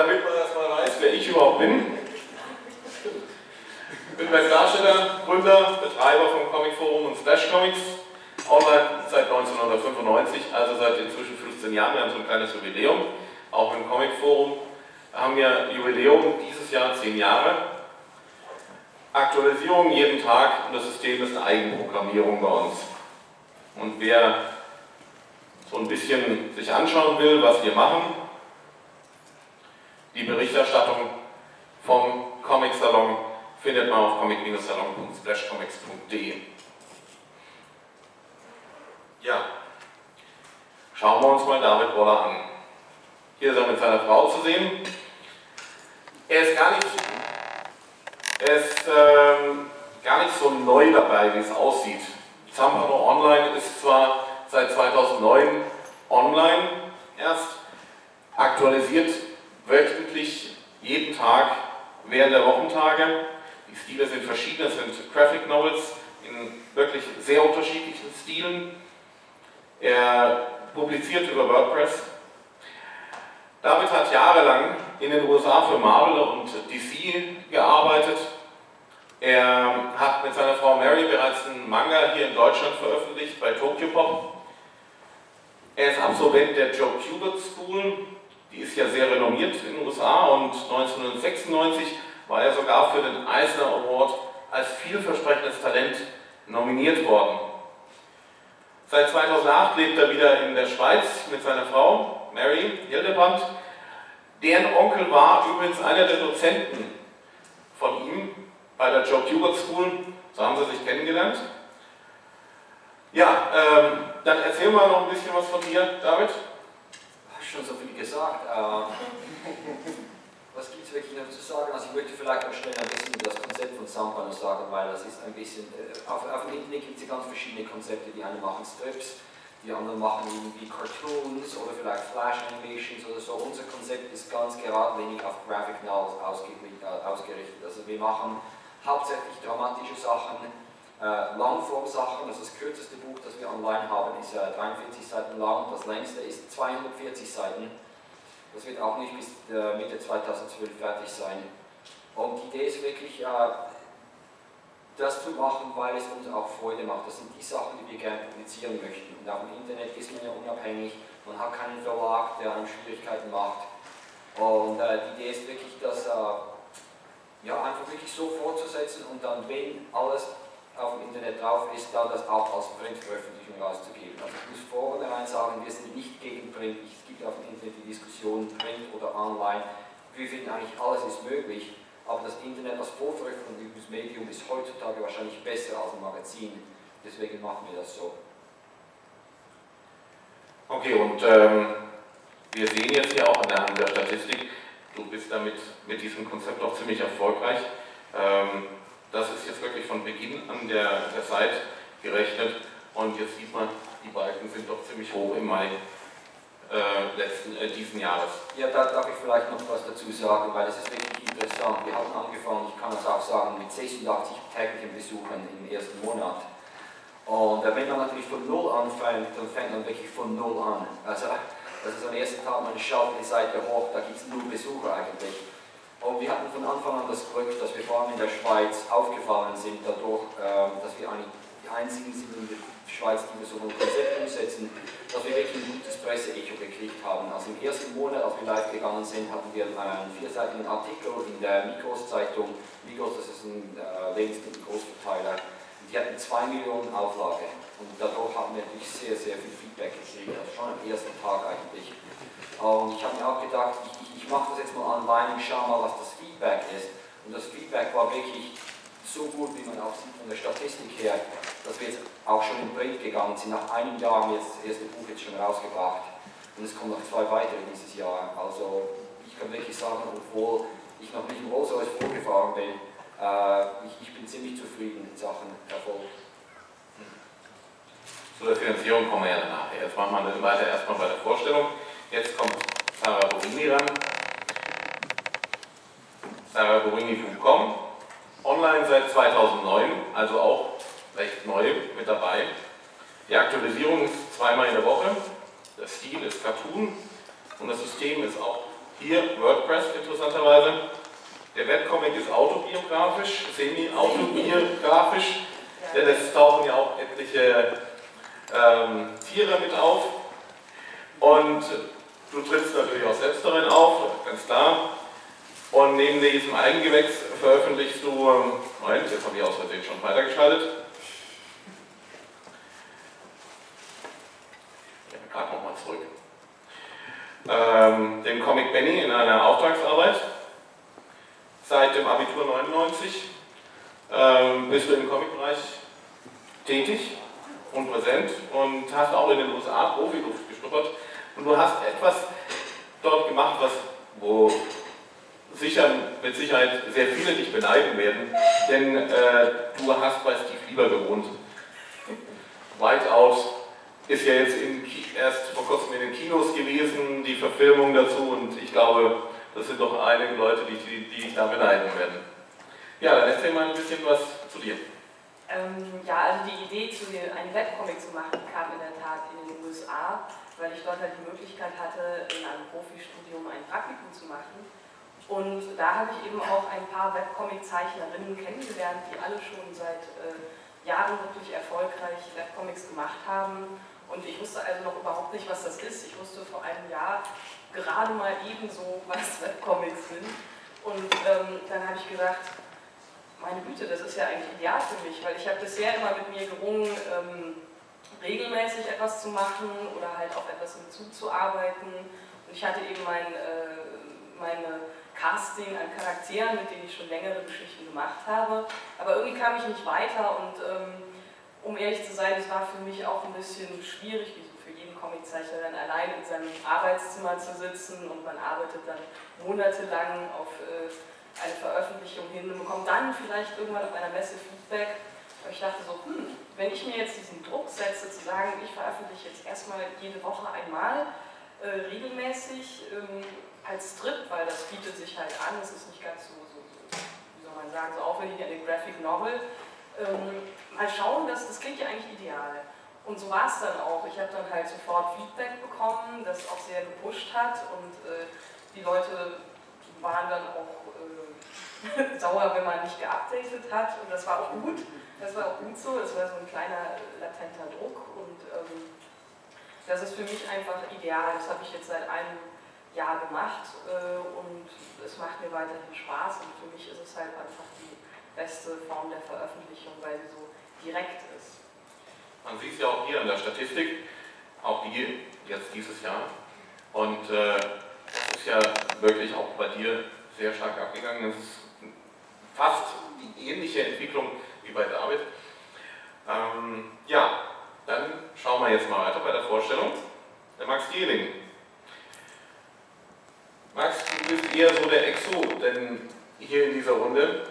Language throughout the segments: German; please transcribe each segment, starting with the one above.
damit man erstmal weiß, wer ich überhaupt bin. Ich bin Darsteller, Gründer, Betreiber vom Comic Forum und Splash Comics. Online seit 1995, also seit inzwischen 15 Jahren. Wir haben so ein kleines Jubiläum, auch im Comic Forum haben wir Jubiläum, dieses Jahr 10 Jahre. Aktualisierung jeden Tag und das System ist eine Eigenprogrammierung bei uns. Und wer so ein bisschen sich anschauen will, was wir machen, Berichterstattung vom Comic-Salon findet man auf comic-salon.splashcomics.de. Ja, schauen wir uns mal David Waller an. Hier ist er mit seiner Frau zu sehen. Er ist gar nicht er ist ähm, gar nicht so neu dabei, wie es aussieht. Zampano Online ist zwar seit 2009 online erst, aktualisiert wöchentlich jeden Tag während der Wochentage. Die Stile sind verschieden, es sind Graphic Novels in wirklich sehr unterschiedlichen Stilen. Er publiziert über WordPress. David hat jahrelang in den USA für Marvel und DC gearbeitet. Er hat mit seiner Frau Mary bereits einen Manga hier in Deutschland veröffentlicht bei Tokyo Pop. Er ist Absolvent der Joe Kubert School, die ist ja sehr renommiert in den USA und 1996 war er sogar für den Eisner Award als vielversprechendes Talent nominiert worden. Seit 2008 lebt er wieder in der Schweiz mit seiner Frau Mary Hildebrand deren Onkel war übrigens einer der Dozenten von ihm bei der Joe Kubert School. So haben sie sich kennengelernt. Ja, ähm, dann erzähl mal noch ein bisschen was von dir, David. Schon so viel gesagt. Ähm, was gibt es wirklich noch zu sagen? Also ich möchte vielleicht noch schnell ein bisschen über das Konzept von Sampano sagen, weil das ist ein bisschen, äh, auf, auf dem Internet gibt es ganz verschiedene Konzepte, die einen machen Strips, die anderen machen irgendwie Cartoons oder vielleicht Flash Animations oder so. Unser Konzept ist ganz geradlinig auf Graphic Novels äh, ausgerichtet. Also wir machen hauptsächlich dramatische Sachen, äh, Langform-Sachen. Also das kürzeste Buch, das wir online haben, ist äh, 43 Seiten lang. Das längste ist 240 Seiten. Das wird auch nicht bis äh, Mitte 2012 fertig sein. Und die Idee ist wirklich, äh, das zu machen, weil es uns auch Freude macht. Das sind die Sachen, die wir gerne publizieren möchten. Und auf dem Internet ist man ja unabhängig, man hat keinen Verlag, der einem Schwierigkeiten macht. Und äh, die Idee ist wirklich, das äh, ja, einfach wirklich so fortzusetzen und dann, wenn alles auf dem Internet drauf ist, dann das auch als Printveröffentlichung rauszugeben. Also ich muss vornherein sagen, wir sind nicht gegen Print. Es gibt auf dem Internet die Diskussion Print oder Online. Wir finden eigentlich, alles ist möglich. Aber das Internet als Vorveröffentlichungsmedium ist heutzutage wahrscheinlich besser als ein Magazin. Deswegen machen wir das so. Okay, und ähm, wir sehen jetzt hier auch anhand der Statistik, du bist damit mit diesem Konzept auch ziemlich erfolgreich. Ähm, das ist jetzt wirklich von Beginn an der, der Zeit gerechnet und jetzt sieht man, die Balken sind doch ziemlich hoch im Mai äh, letzten, äh, diesen Jahres. Ja, da darf ich vielleicht noch was dazu sagen, weil es ist wirklich interessant. Wir haben angefangen, ich kann es auch sagen, mit 86 täglichen Besuchern im ersten Monat. Und wenn man natürlich von Null anfängt, dann fängt man wirklich von Null an. Also, das ist am ersten Tag, man schaut die Seite hoch, da gibt es null Besucher eigentlich. Und wir hatten von Anfang an das Glück, dass wir vor allem in der Schweiz aufgefallen sind, dadurch, ähm, dass wir eigentlich die einzigen sind in der Schweiz, die wir so ein Konzept umsetzen, dass wir wirklich ein gutes Presseecho gekriegt haben. Also im ersten Monat, als wir live gegangen sind, hatten wir einen vierseitigen Artikel in der Migros-Zeitung. Migros, das ist ein äh, Lebensmittel-Großverteiler. Die hatten zwei Millionen Auflage. Und dadurch haben wir natürlich sehr, sehr viel Feedback gekriegt, also schon am ersten Tag eigentlich. Und ich habe mir auch gedacht, ich mache das jetzt mal online, ich schaue mal, was das Feedback ist. Und das Feedback war wirklich so gut, wie man auch sieht von der Statistik her, dass wir jetzt auch schon in Print gegangen sind. Nach einem Jahr haben wir jetzt das erste Buch jetzt schon rausgebracht. Und es kommen noch zwei weitere dieses Jahr. Also ich kann wirklich sagen, obwohl ich noch nicht im Rolls vorgefahren bin, äh, ich, ich, bin ziemlich zufrieden in Sachen Erfolg. Zu der Finanzierung kommen wir ja nachher. Jetzt machen wir weiter erstmal bei der Vorstellung. Jetzt kommt Sarah Borini ran. SarahBorini.com. Online seit 2009, also auch recht neu mit dabei. Die Aktualisierung ist zweimal in der Woche. Der Stil ist Cartoon und das System ist auch hier WordPress interessanterweise. Der Webcomic ist autobiografisch, semi-autobiografisch, denn es tauchen ja auch etliche ähm, Tiere mit auf. Und du trittst natürlich auch selbst darin auf, ganz klar. Und neben diesem Eigengewächs veröffentlichst du, ähm, Moment, jetzt habe ich aus Versehen schon weitergeschaltet. Ja, gerade nochmal zurück. Ähm, den Comic Benny in einer Auftragsarbeit. Seit dem Abitur 99 ähm, bist du im Comicbereich tätig und präsent und hast auch in den USA Profiluft geschnuppert. Und du hast etwas dort gemacht, was, wo sicher, mit Sicherheit sehr viele dich beneiden werden, denn äh, du hast bei Steve Lieber gewohnt. Whiteout ist ja jetzt erst vor kurzem in den Kinos gewesen, die Verfilmung dazu und ich glaube, das sind doch einige Leute, die, die, die dich da beneiden werden. Ja, dann erzähl mal ein bisschen was zu dir. Ähm, ja, also die Idee, zu, einen Webcomic zu machen, kam in der Tat in den USA, weil ich dort halt die Möglichkeit hatte, in einem Profistudium ein Praktikum zu machen und da habe ich eben auch ein paar Webcomic-Zeichnerinnen kennengelernt, die alle schon seit äh, Jahren wirklich erfolgreich Webcomics gemacht haben. Und ich wusste also noch überhaupt nicht, was das ist. Ich wusste vor einem Jahr gerade mal ebenso, was Webcomics sind. Und ähm, dann habe ich gesagt, meine Güte, das ist ja eigentlich ideal für mich, weil ich habe bisher immer mit mir gerungen, ähm, regelmäßig etwas zu machen oder halt auf etwas hinzuzuarbeiten. Und ich hatte eben mein, äh, meine Casting an Charakteren, mit denen ich schon längere Geschichten gemacht habe. Aber irgendwie kam ich nicht weiter und ähm, um ehrlich zu sein, es war für mich auch ein bisschen schwierig, wie für jeden Comiczeichner dann allein in seinem Arbeitszimmer zu sitzen und man arbeitet dann monatelang auf äh, eine Veröffentlichung hin und bekommt dann vielleicht irgendwann auf einer Messe Feedback. Und ich dachte so, hm, wenn ich mir jetzt diesen Druck setze, zu sagen, ich veröffentliche jetzt erstmal jede Woche einmal, äh, regelmäßig, ähm, als Strip, weil das bietet sich halt an, es ist nicht ganz so, so, wie soll man sagen, so aufwendig wie eine Graphic Novel. Ähm, mal schauen, das, das klingt ja eigentlich ideal. Und so war es dann auch. Ich habe dann halt sofort Feedback bekommen, das auch sehr gepusht hat und äh, die Leute waren dann auch äh, sauer, wenn man nicht geupdatet hat und das war auch gut. Das war auch gut so, es war so ein kleiner latenter Druck und ähm, das ist für mich einfach ideal. Das habe ich jetzt seit einem Jahr gemacht äh, und es macht mir weiterhin Spaß und für mich ist es halt einfach die beste Form der Veröffentlichung, weil sie so direkt ist. Man sieht es ja auch hier in der Statistik, auch die jetzt dieses Jahr. Und äh, ist ja wirklich auch bei dir sehr stark abgegangen. Es ist fast die ähnliche Entwicklung wie bei David. Ähm, ja, dann schauen wir jetzt mal weiter bei der Vorstellung. Der Max Gehling Max, du bist eher so der Exo denn hier in dieser Runde.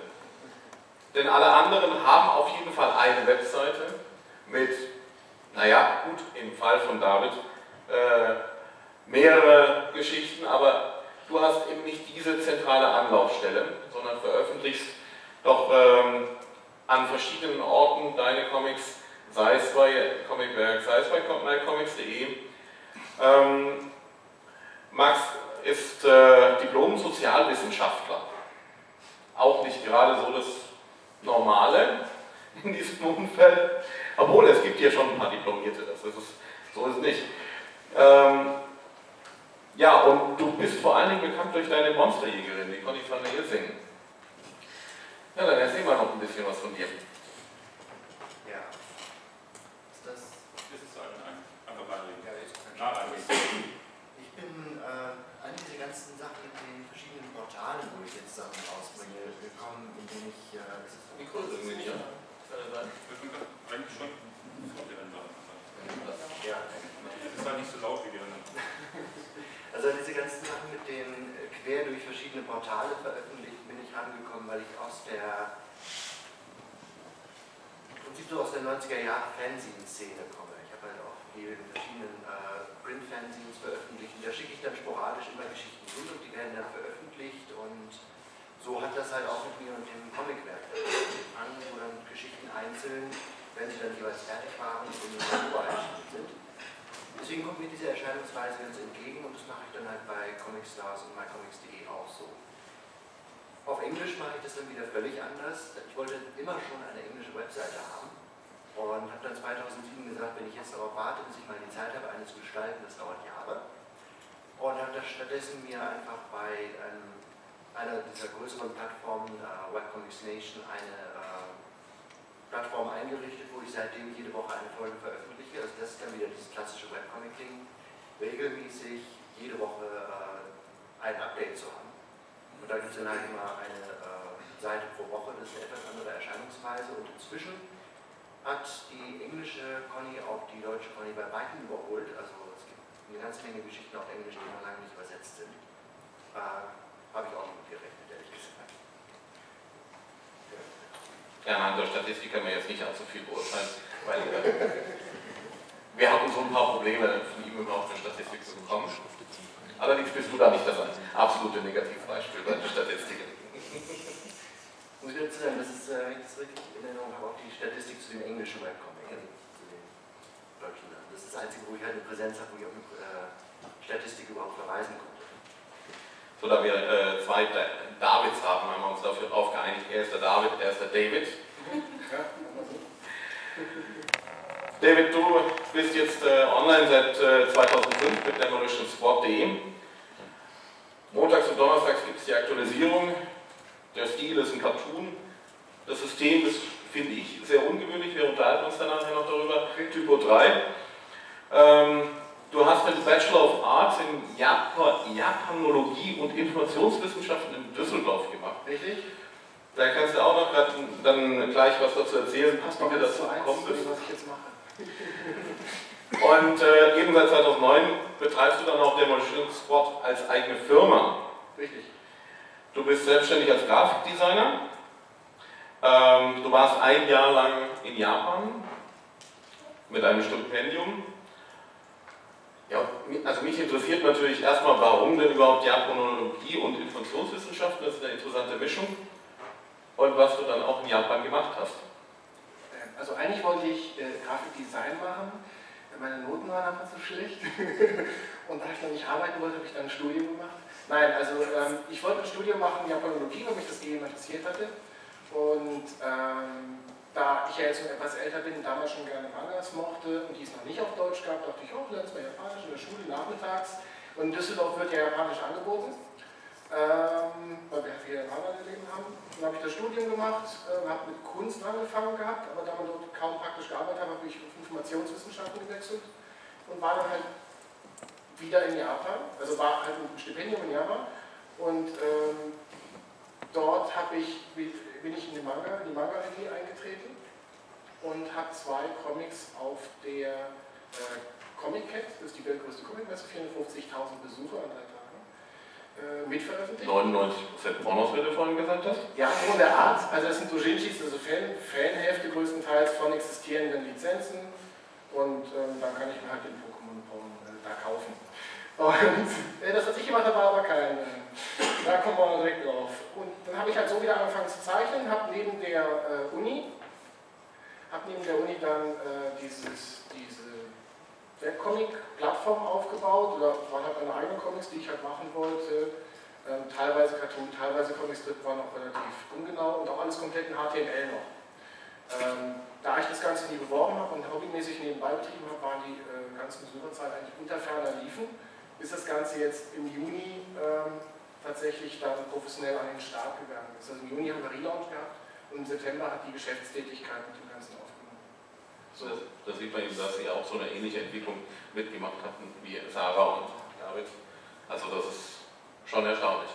Denn alle anderen haben auf jeden Fall eine Webseite mit, naja, gut, im Fall von David, äh, mehrere Geschichten, aber du hast eben nicht diese zentrale Anlaufstelle, sondern veröffentlichst doch ähm, an verschiedenen Orten deine Comics, sei es bei Comicwerk, sei es bei mycomics.de. Ähm, Max, ist äh, Diplom-Sozialwissenschaftler. Auch nicht gerade so das Normale in diesem Umfeld. Obwohl, es gibt hier schon ein paar Diplomierte, das ist es, so ist es nicht. Ähm, ja, und du bist vor allen Dingen bekannt durch deine Monsterjägerin, die Conny van der singen. Ja, dann erzähl mal noch ein bisschen was von dir. Ja. Ist das? Ist es ein, einfach bei ja, ist nah Ich bin äh, all diese ganzen Sachen, die ich jetzt Sachen rausbringe, gekommen, in denen ich. Äh, Mikro irgendwie nicht, ja? Eigentlich schon. Ja. Das ist halt nicht so laut wie gerne. Also diese ganzen Sachen mit den äh, quer durch verschiedene Portale veröffentlicht, bin ich rangekommen, weil ich aus der im Prinzip so aus der 90er Jahre Fanzine-Szene komme. Ich habe halt auch viel in verschiedenen äh, Print-Fanzines veröffentlicht und da schicke ich dann sporadisch immer Geschichten hin und die werden dann veröffentlicht und so hat das halt auch mit mir und dem Comicwerk an, wo dann Geschichten einzeln, wenn sie dann jeweils fertig waren, in den Januar erschienen sind. Deswegen kommt mir diese Erscheinungsweise ganz entgegen und das mache ich dann halt bei Comicstars und mycomics.de auch so. Auf Englisch mache ich das dann wieder völlig anders. Ich wollte immer schon eine englische Webseite haben und habe dann 2007 gesagt, wenn ich jetzt darauf warte, bis ich mal die Zeit habe, eine zu gestalten, das dauert Jahre. Und habe stattdessen mir einfach bei einem, einer dieser größeren Plattformen, uh, Webcomics Nation, eine uh, Plattform eingerichtet, wo ich seitdem jede Woche eine Folge veröffentliche. Also das ist dann wieder dieses klassische Webcomic-Ding, regelmäßig jede Woche äh, ein Update zu haben. Und da gibt es dann halt immer eine äh, Seite pro Woche, das ist eine etwas andere Erscheinungsweise. Und inzwischen hat die englische Conny auch die deutsche Conny bei weitem überholt. Also es gibt eine ganze Menge Geschichten auf Englisch, die noch lange nicht übersetzt sind. Äh, Habe ich auch nicht mit gerechnet, ehrlich gesagt. Ja, anhand der Statistik kann man jetzt nicht allzu viel beurteilen, weil äh, wir hatten so ein paar Probleme, von ihm überhaupt eine Statistik zu bekommen. Allerdings bist du da nicht das absolute Negativbeispiel bei den Statistiken. Muss ich dazu sagen, das ist, äh, wenn ich das richtig in Erinnerung habe, auch die Statistik zu dem englischen Webcomic, also zu den deutschen. Das ist das Einzige, wo ich halt eine Präsenz habe, wo ich auf eine äh, Statistik überhaupt verweisen konnte. So, da wir äh, zwei Davids haben, haben wir uns dafür aufgeeinigt, er ist der David, er ist der David. David, du bist jetzt äh, online seit äh, 2005 mit demolitionsport.de. Montags und Donnerstags gibt es die Aktualisierung. Der Stil ist ein Cartoon. Das System ist, finde ich, sehr ungewöhnlich. Wir unterhalten uns dann nachher noch darüber. Typo 3. Ähm, du hast den Bachelor of Arts in Japan Japanologie und Informationswissenschaften in Düsseldorf gemacht. Richtig? Da kannst du auch noch grad, dann gleich was dazu erzählen, wie du dazu gekommen bist. Was ich jetzt mache. Und äh, eben seit 2009 betreibst du dann auch Demolition Squad als eigene Firma. Richtig. Du bist selbstständig als Grafikdesigner. Ähm, du warst ein Jahr lang in Japan mit einem Stipendium. Ja, also mich interessiert natürlich erstmal, warum denn überhaupt Japanologie und Informationswissenschaften, das ist eine interessante Mischung. Und was du dann auch in Japan gemacht hast. Also eigentlich wollte ich äh, Grafikdesign machen, meine Noten waren einfach so schlecht. und da ich noch nicht arbeiten wollte, habe ich dann ein Studium gemacht. Nein, also ähm, ich wollte ein Studium machen in Japanologie, weil mich das eh interessiert hatte. Und ähm, da ich ja jetzt schon etwas älter bin, damals schon gerne Mangas mochte und die es noch nicht auf Deutsch gab, dachte ich, oh, lernst mal Japanisch in der Schule nachmittags. Und in Düsseldorf wird ja Japanisch angeboten ähm, weil wir hier in Harvard Leben haben. Dann habe ich das Studium gemacht, äh, habe mit Kunst angefangen gehabt, aber da man dort kaum praktisch gearbeitet habe, habe ich auf Informationswissenschaften gewechselt und war dann halt wieder in Japan, also war halt ein Stipendium in Japan und ähm, dort ich, bin ich in die Manga, die Manga-AG eingetreten und habe zwei Comics auf der äh, Comic Cat, das ist die weltgrößte Comicmesse, 450.000 Besucher an drei Tagen äh, mitveröffentlicht. 99% Pornos, wie du vorhin gesagt hast? Ja, so in der Art. Also das sind Dojinshis, also Fan, Fanhefte größtenteils von existierenden Lizenzen. Und ähm, dann kann ich mir halt den Pokémon-Porn äh, da kaufen. Und äh, das, was ich gemacht habe, war aber kein. Da kommen wir direkt drauf. Und dann habe ich halt so wieder angefangen zu zeichnen, habe neben der äh, Uni, habe neben der Uni dann äh, dieses, diese Webcomic-Plattform aufgebaut oder waren halt meine eigenen Comics, die ich halt machen wollte. Ähm, teilweise Cartoon, teilweise Comicstrip waren auch relativ ungenau und auch alles komplett in HTML noch. Ähm, da ich das Ganze nie beworben habe und hobbymäßig nebenbei betrieben habe, waren die äh, ganzen Besucherzahlen eigentlich unter ferner liefen, bis das Ganze jetzt im Juni ähm, tatsächlich dann professionell an den Start gegangen ist. Also im Juni haben wir Relaunch gehabt und im September hat die Geschäftstätigkeit mit dem Ganzen so, da sieht man eben, dass sie auch so eine ähnliche Entwicklung mitgemacht hatten wie Sarah und David. Also das ist schon erstaunlich.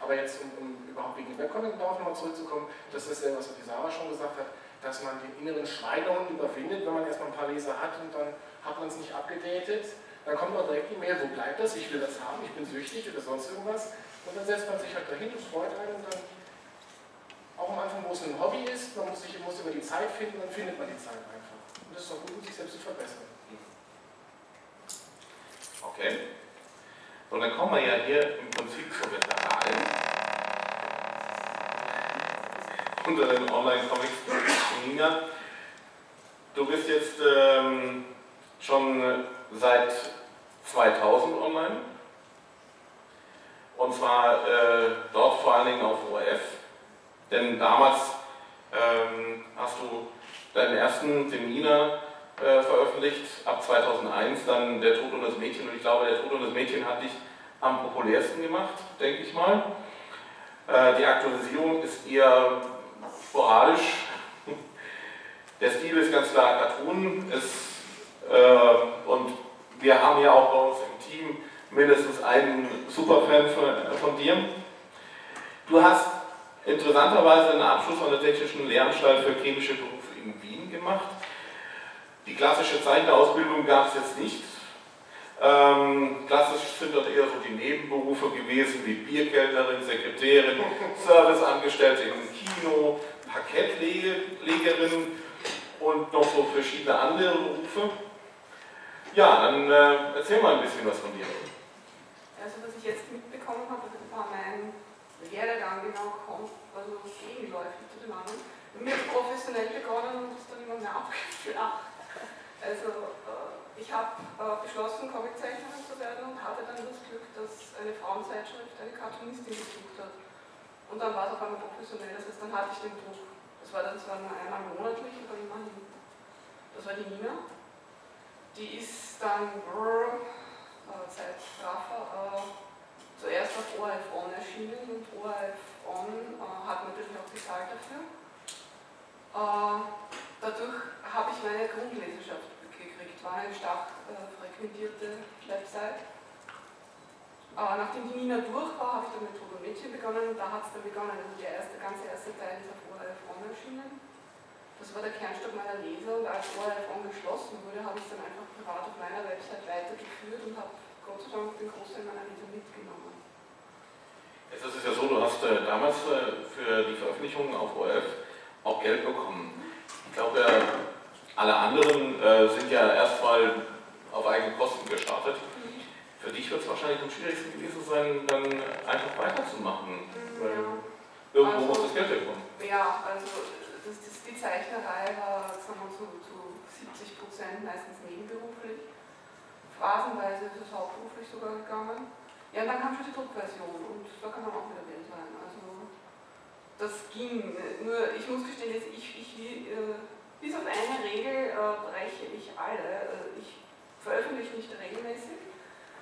Aber jetzt, um, um überhaupt wegen Webcontent darauf nochmal zurückzukommen, das ist ja, was die Sarah schon gesagt hat, dass man den inneren Schweinehund überwindet, wenn man erstmal ein paar Leser hat und dann hat man es nicht abgedatet. Dann kommt auch direkt die Mail, wo bleibt das? Ich will das haben, ich bin süchtig oder sonst irgendwas. Und dann setzt man sich halt dahin und freut einen und dann, auch am Anfang, wo es ein Hobby ist, man muss, sich, muss immer die Zeit finden, dann findet man die Zeit einfach. Und das ist auch gut, sich selbst zu verbessern. Okay. Und dann kommen wir ja hier im Prinzip zur Veteranen. Unter den Online-Comics. Nina, du bist jetzt ähm, schon seit 2000 online. Und zwar äh, dort vor allen Dingen auf ORF. Denn damals ähm, hast du deinen ersten Terminer äh, veröffentlicht, ab 2001 dann Der Tod und das Mädchen. Und ich glaube, Der Tod und das Mädchen hat dich am populärsten gemacht, denke ich mal. Äh, die Aktualisierung ist eher sporadisch. Der Stil ist ganz klar Cartoon. Ist, und wir haben ja auch bei uns im Team mindestens einen Superfan von, von dir. Du hast interessanterweise einen Abschluss an der Technischen Lehranstalt für chemische Berufe in Wien gemacht. Die klassische Zeichner-Ausbildung gab es jetzt nicht. Ähm, klassisch sind dort eher so die Nebenberufe gewesen, wie Biergärtnerin, Sekretärin, Serviceangestellte im Kino, Parkettlegerin und noch so verschiedene andere Berufe. Ja, dann äh, erzähl mal ein bisschen was von dir. Also was ich jetzt mitbekommen habe, war mein Werdegang genau kommt, also gegenläufig zu dem anderen. Mit professionell begonnen und ist dann immer mehr abgeflacht. Also äh, ich habe äh, beschlossen, Comiczeichnerin zu werden und hatte dann das Glück, dass eine Frauenzeitschrift eine Cartoonistin gesucht hat. Und dann war es auf einmal professionell, das heißt, dann hatte ich den Druck. Das war dann zwar nur einmal monatlich, aber immerhin. Das war die Nina. Die ist dann brr, äh, äh, zuerst auf ORF On erschienen und ORF On äh, hat natürlich auch bezahlt dafür. Äh, dadurch habe ich meine Grundleserschaft war eine stark äh, frequentierte Website. Aber nachdem die Nina durch war, habe ich dann mit Togo Mädchen begonnen und da hat es dann begonnen. Also der erste, ganze erste Teil ist auf ORF On erschienen. Das war der Kernstück meiner Leser und als ORF On geschlossen wurde, habe ich es dann einfach privat auf meiner Website weitergeführt und habe Gott sei Dank den Großteil meiner Leser mitgenommen. Jetzt ist es ja so, du hast äh, damals äh, für die Veröffentlichung auf ORF auch Geld bekommen. Ich glaube, alle anderen äh, sind ja erstmal auf eigene Kosten gestartet. Für dich wird es wahrscheinlich am schwierigsten gewesen sein, dann einfach weiterzumachen. Ja. Irgendwo also, muss das Geld herkommen. Ja, also das, das, die Zeichnerei war sagen wir, zu, zu 70 Prozent meistens nebenberuflich. Phasenweise ist es hauptberuflich sogar gegangen. Ja, und dann kam schon die Druckversion und da kann man auch wieder Geld rein. Also das ging. Nur ich muss gestehen, ich, ich, äh, bis auf eine Regel äh, breche ich alle. Äh, ich veröffentliche nicht regelmäßig.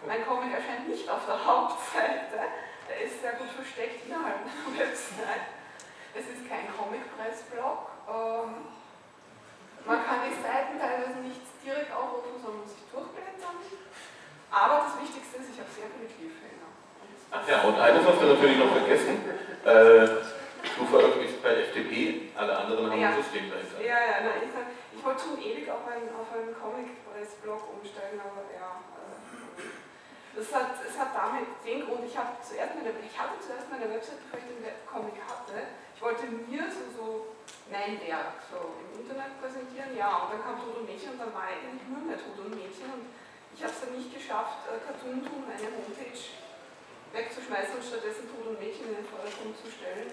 Mein Comic erscheint nicht auf der Hauptseite. Der ist sehr gut versteckt innerhalb der Website. Es ist kein Comic-Press-Blog. Ähm, man kann die Seiten teilweise nicht direkt aufrufen, sondern muss sich durchblättern. Aber das Wichtigste ist, ich habe sehr viele Cliffhanger. Ach ja, und eines hast du natürlich noch vergessen. Äh, Du veröffentlichst bei FTP, alle anderen haben ja. ein System dahinter. Ja, ja, nein, ich, ich wollte schon ewig auf einen, auf einen Comic-Press-Blog umsteigen, aber ja. Äh, das hat, es hat damit den Grund, ich, zuerst meine, ich hatte zuerst meine Website, bevor ich den Webcomic hatte. Ich wollte mir so, so mein Werk so im Internet präsentieren, ja, und dann kam Tod und Mädchen und dann war eigentlich nur mehr Tod und Mädchen und ich habe es dann nicht geschafft, äh, Cartoon Toon, eine Homepage wegzuschmeißen und stattdessen Tod und Mädchen in den Vordergrund zu stellen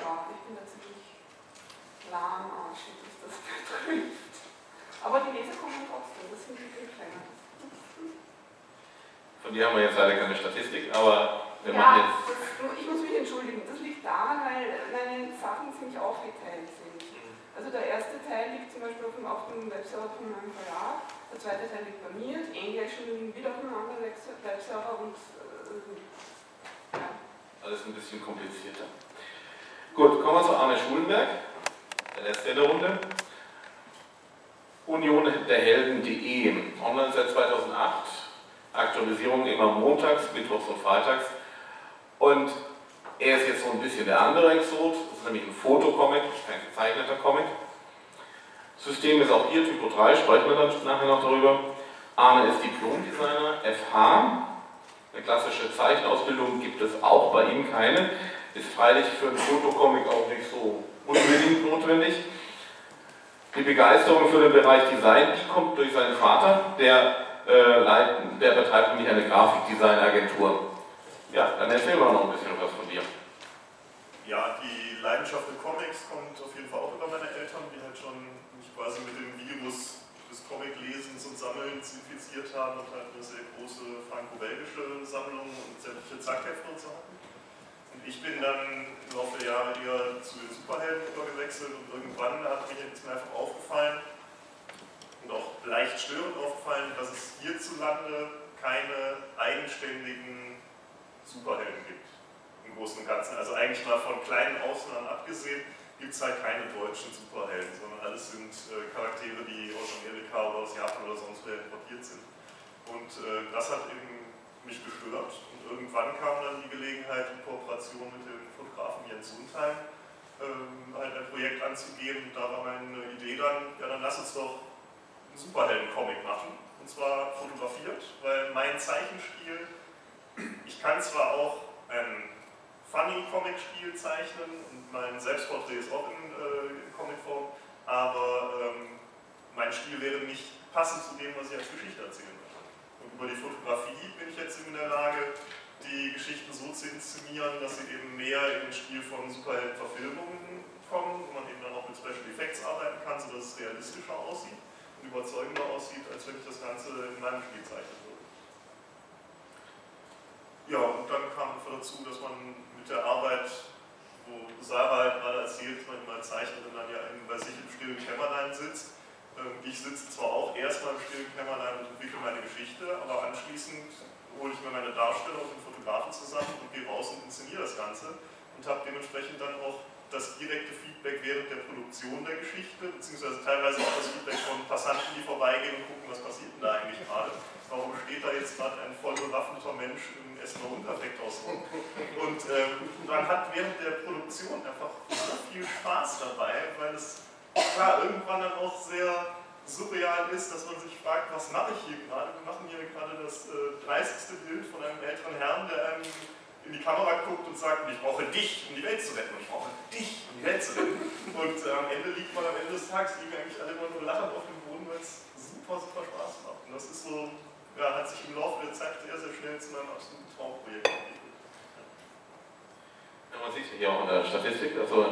ja, ich bin da ziemlich lahmarschig, was das betrifft. Aber die Leser kommen trotzdem, das sind die Bildfänger. Von dir haben wir jetzt leider keine Statistik, aber wir ja, machen jetzt. Das, ich muss mich entschuldigen, das liegt daran, weil meine Sachen ziemlich aufgeteilt sind. Also der erste Teil liegt zum Beispiel auf dem, auf dem Webserver von meinem Verlag, der zweite Teil liegt bei mir, die Englischen liegen wieder auf einem anderen Webserver und äh, ja. Alles ein bisschen komplizierter. Gut, kommen wir zu Arne Schulenberg, der letzte in der Runde. Union der Helden.de, online seit 2008, Aktualisierung immer montags, mittwochs und freitags. Und Er ist jetzt so ein bisschen der andere Exot, das ist nämlich ein Fotocomic, kein gezeichneter Comic. System ist auch hier Typo 3, sprechen wir dann nachher noch darüber. Arne ist Diplom-Designer, FH. Eine klassische Zeichenausbildung gibt es auch bei ihm keine. Ist freilich für einen Fotocomic auch nicht so unbedingt notwendig. Die Begeisterung für den Bereich Design, die kommt durch seinen Vater, der, äh, der betreibt nämlich eine Grafikdesignagentur. Ja, dann erzähl mal noch ein bisschen was von dir. Ja, die Leidenschaft für Comics kommt auf jeden Fall auch über meine Eltern, die halt schon mich quasi mit dem Virus des Comiclesens und Sammelns infiziert haben und halt eine sehr große franco-belgische Sammlung und sämtliche Zackhefte und so hatten. Und ich bin dann im Laufe der Jahre eher zu den Superhelden übergewechselt und irgendwann hat mir jetzt einfach aufgefallen und auch leicht störend aufgefallen, dass es hierzulande keine eigenständigen Superhelden gibt. Im Großen und Ganzen. Also eigentlich mal von kleinen Ausnahmen abgesehen, gibt es halt keine deutschen Superhelden, sondern alles sind äh, Charaktere, die aus Amerika oder aus Japan oder sonst woher importiert sind. Und äh, das hat eben mich gestört. Und irgendwann kam dann die Gelegenheit, in Kooperation mit dem Fotografen Jens Sundheim ähm, halt ein Projekt anzugehen. Und da war meine Idee dann, ja dann lass uns doch einen Superhelden-Comic machen. Und zwar fotografiert, weil mein Zeichenstil ich kann zwar auch einen funny Comic-Stil zeichnen und mein Selbstporträt ist auch in, äh, Comicform, aber ähm, mein Stil wäre nicht passend zu dem, was ich als Geschichte erzählen möchte. Und über die Fotografie bin ich jetzt in der Lage, die Geschichten so zu inszenieren, dass sie eben mehr in den Stil von Superhelden-Verfilmungen kommen, wo man eben dann auch mit Special Effects arbeiten kann, sodass es realistischer aussieht und überzeugender aussieht, als wenn ich das Ganze in meinem Spiel zeichne. Ja, und dann kam dazu, dass man mit der Arbeit, wo Sarah halt gerade erzählt, man immer zeichnet und dann ja bei sich im stillen Kämmerlein sitzt. Ähm, ich sitze zwar auch erstmal im stillen Kämmerlein und entwickle meine Geschichte, aber anschließend hole ich mir meine Darsteller und den Fotografen zusammen und gehe raus und inszeniere das Ganze und habe dementsprechend dann auch das direkte Feedback während der Produktion der Geschichte, beziehungsweise teilweise auch das Feedback von Passanten, die vorbeigehen und gucken, was passiert denn da eigentlich gerade. Warum steht da jetzt gerade ein voll bewaffneter Mensch im erstmal unperfekt auskommen. Und ähm, man hat während der Produktion einfach so viel Spaß dabei, weil es klar irgendwann dann auch sehr surreal ist, dass man sich fragt, was mache ich hier gerade? Wir machen hier gerade das äh, 30. Bild von einem älteren Herrn, der einem in die Kamera guckt und sagt, ich brauche dich, um die Welt zu retten. Ich brauche dich, um die Welt zu retten. Und äh, am Ende liegt man am Ende des Tages, liegen eigentlich alle immer nur lachend auf dem Boden, weil es super, super Spaß macht. Und das ist so ja, hat sich im Laufe der Zeit sehr, sehr schnell meinem absoluten Traumprojekt entwickelt. Ja, man sieht hier auch in der Statistik, also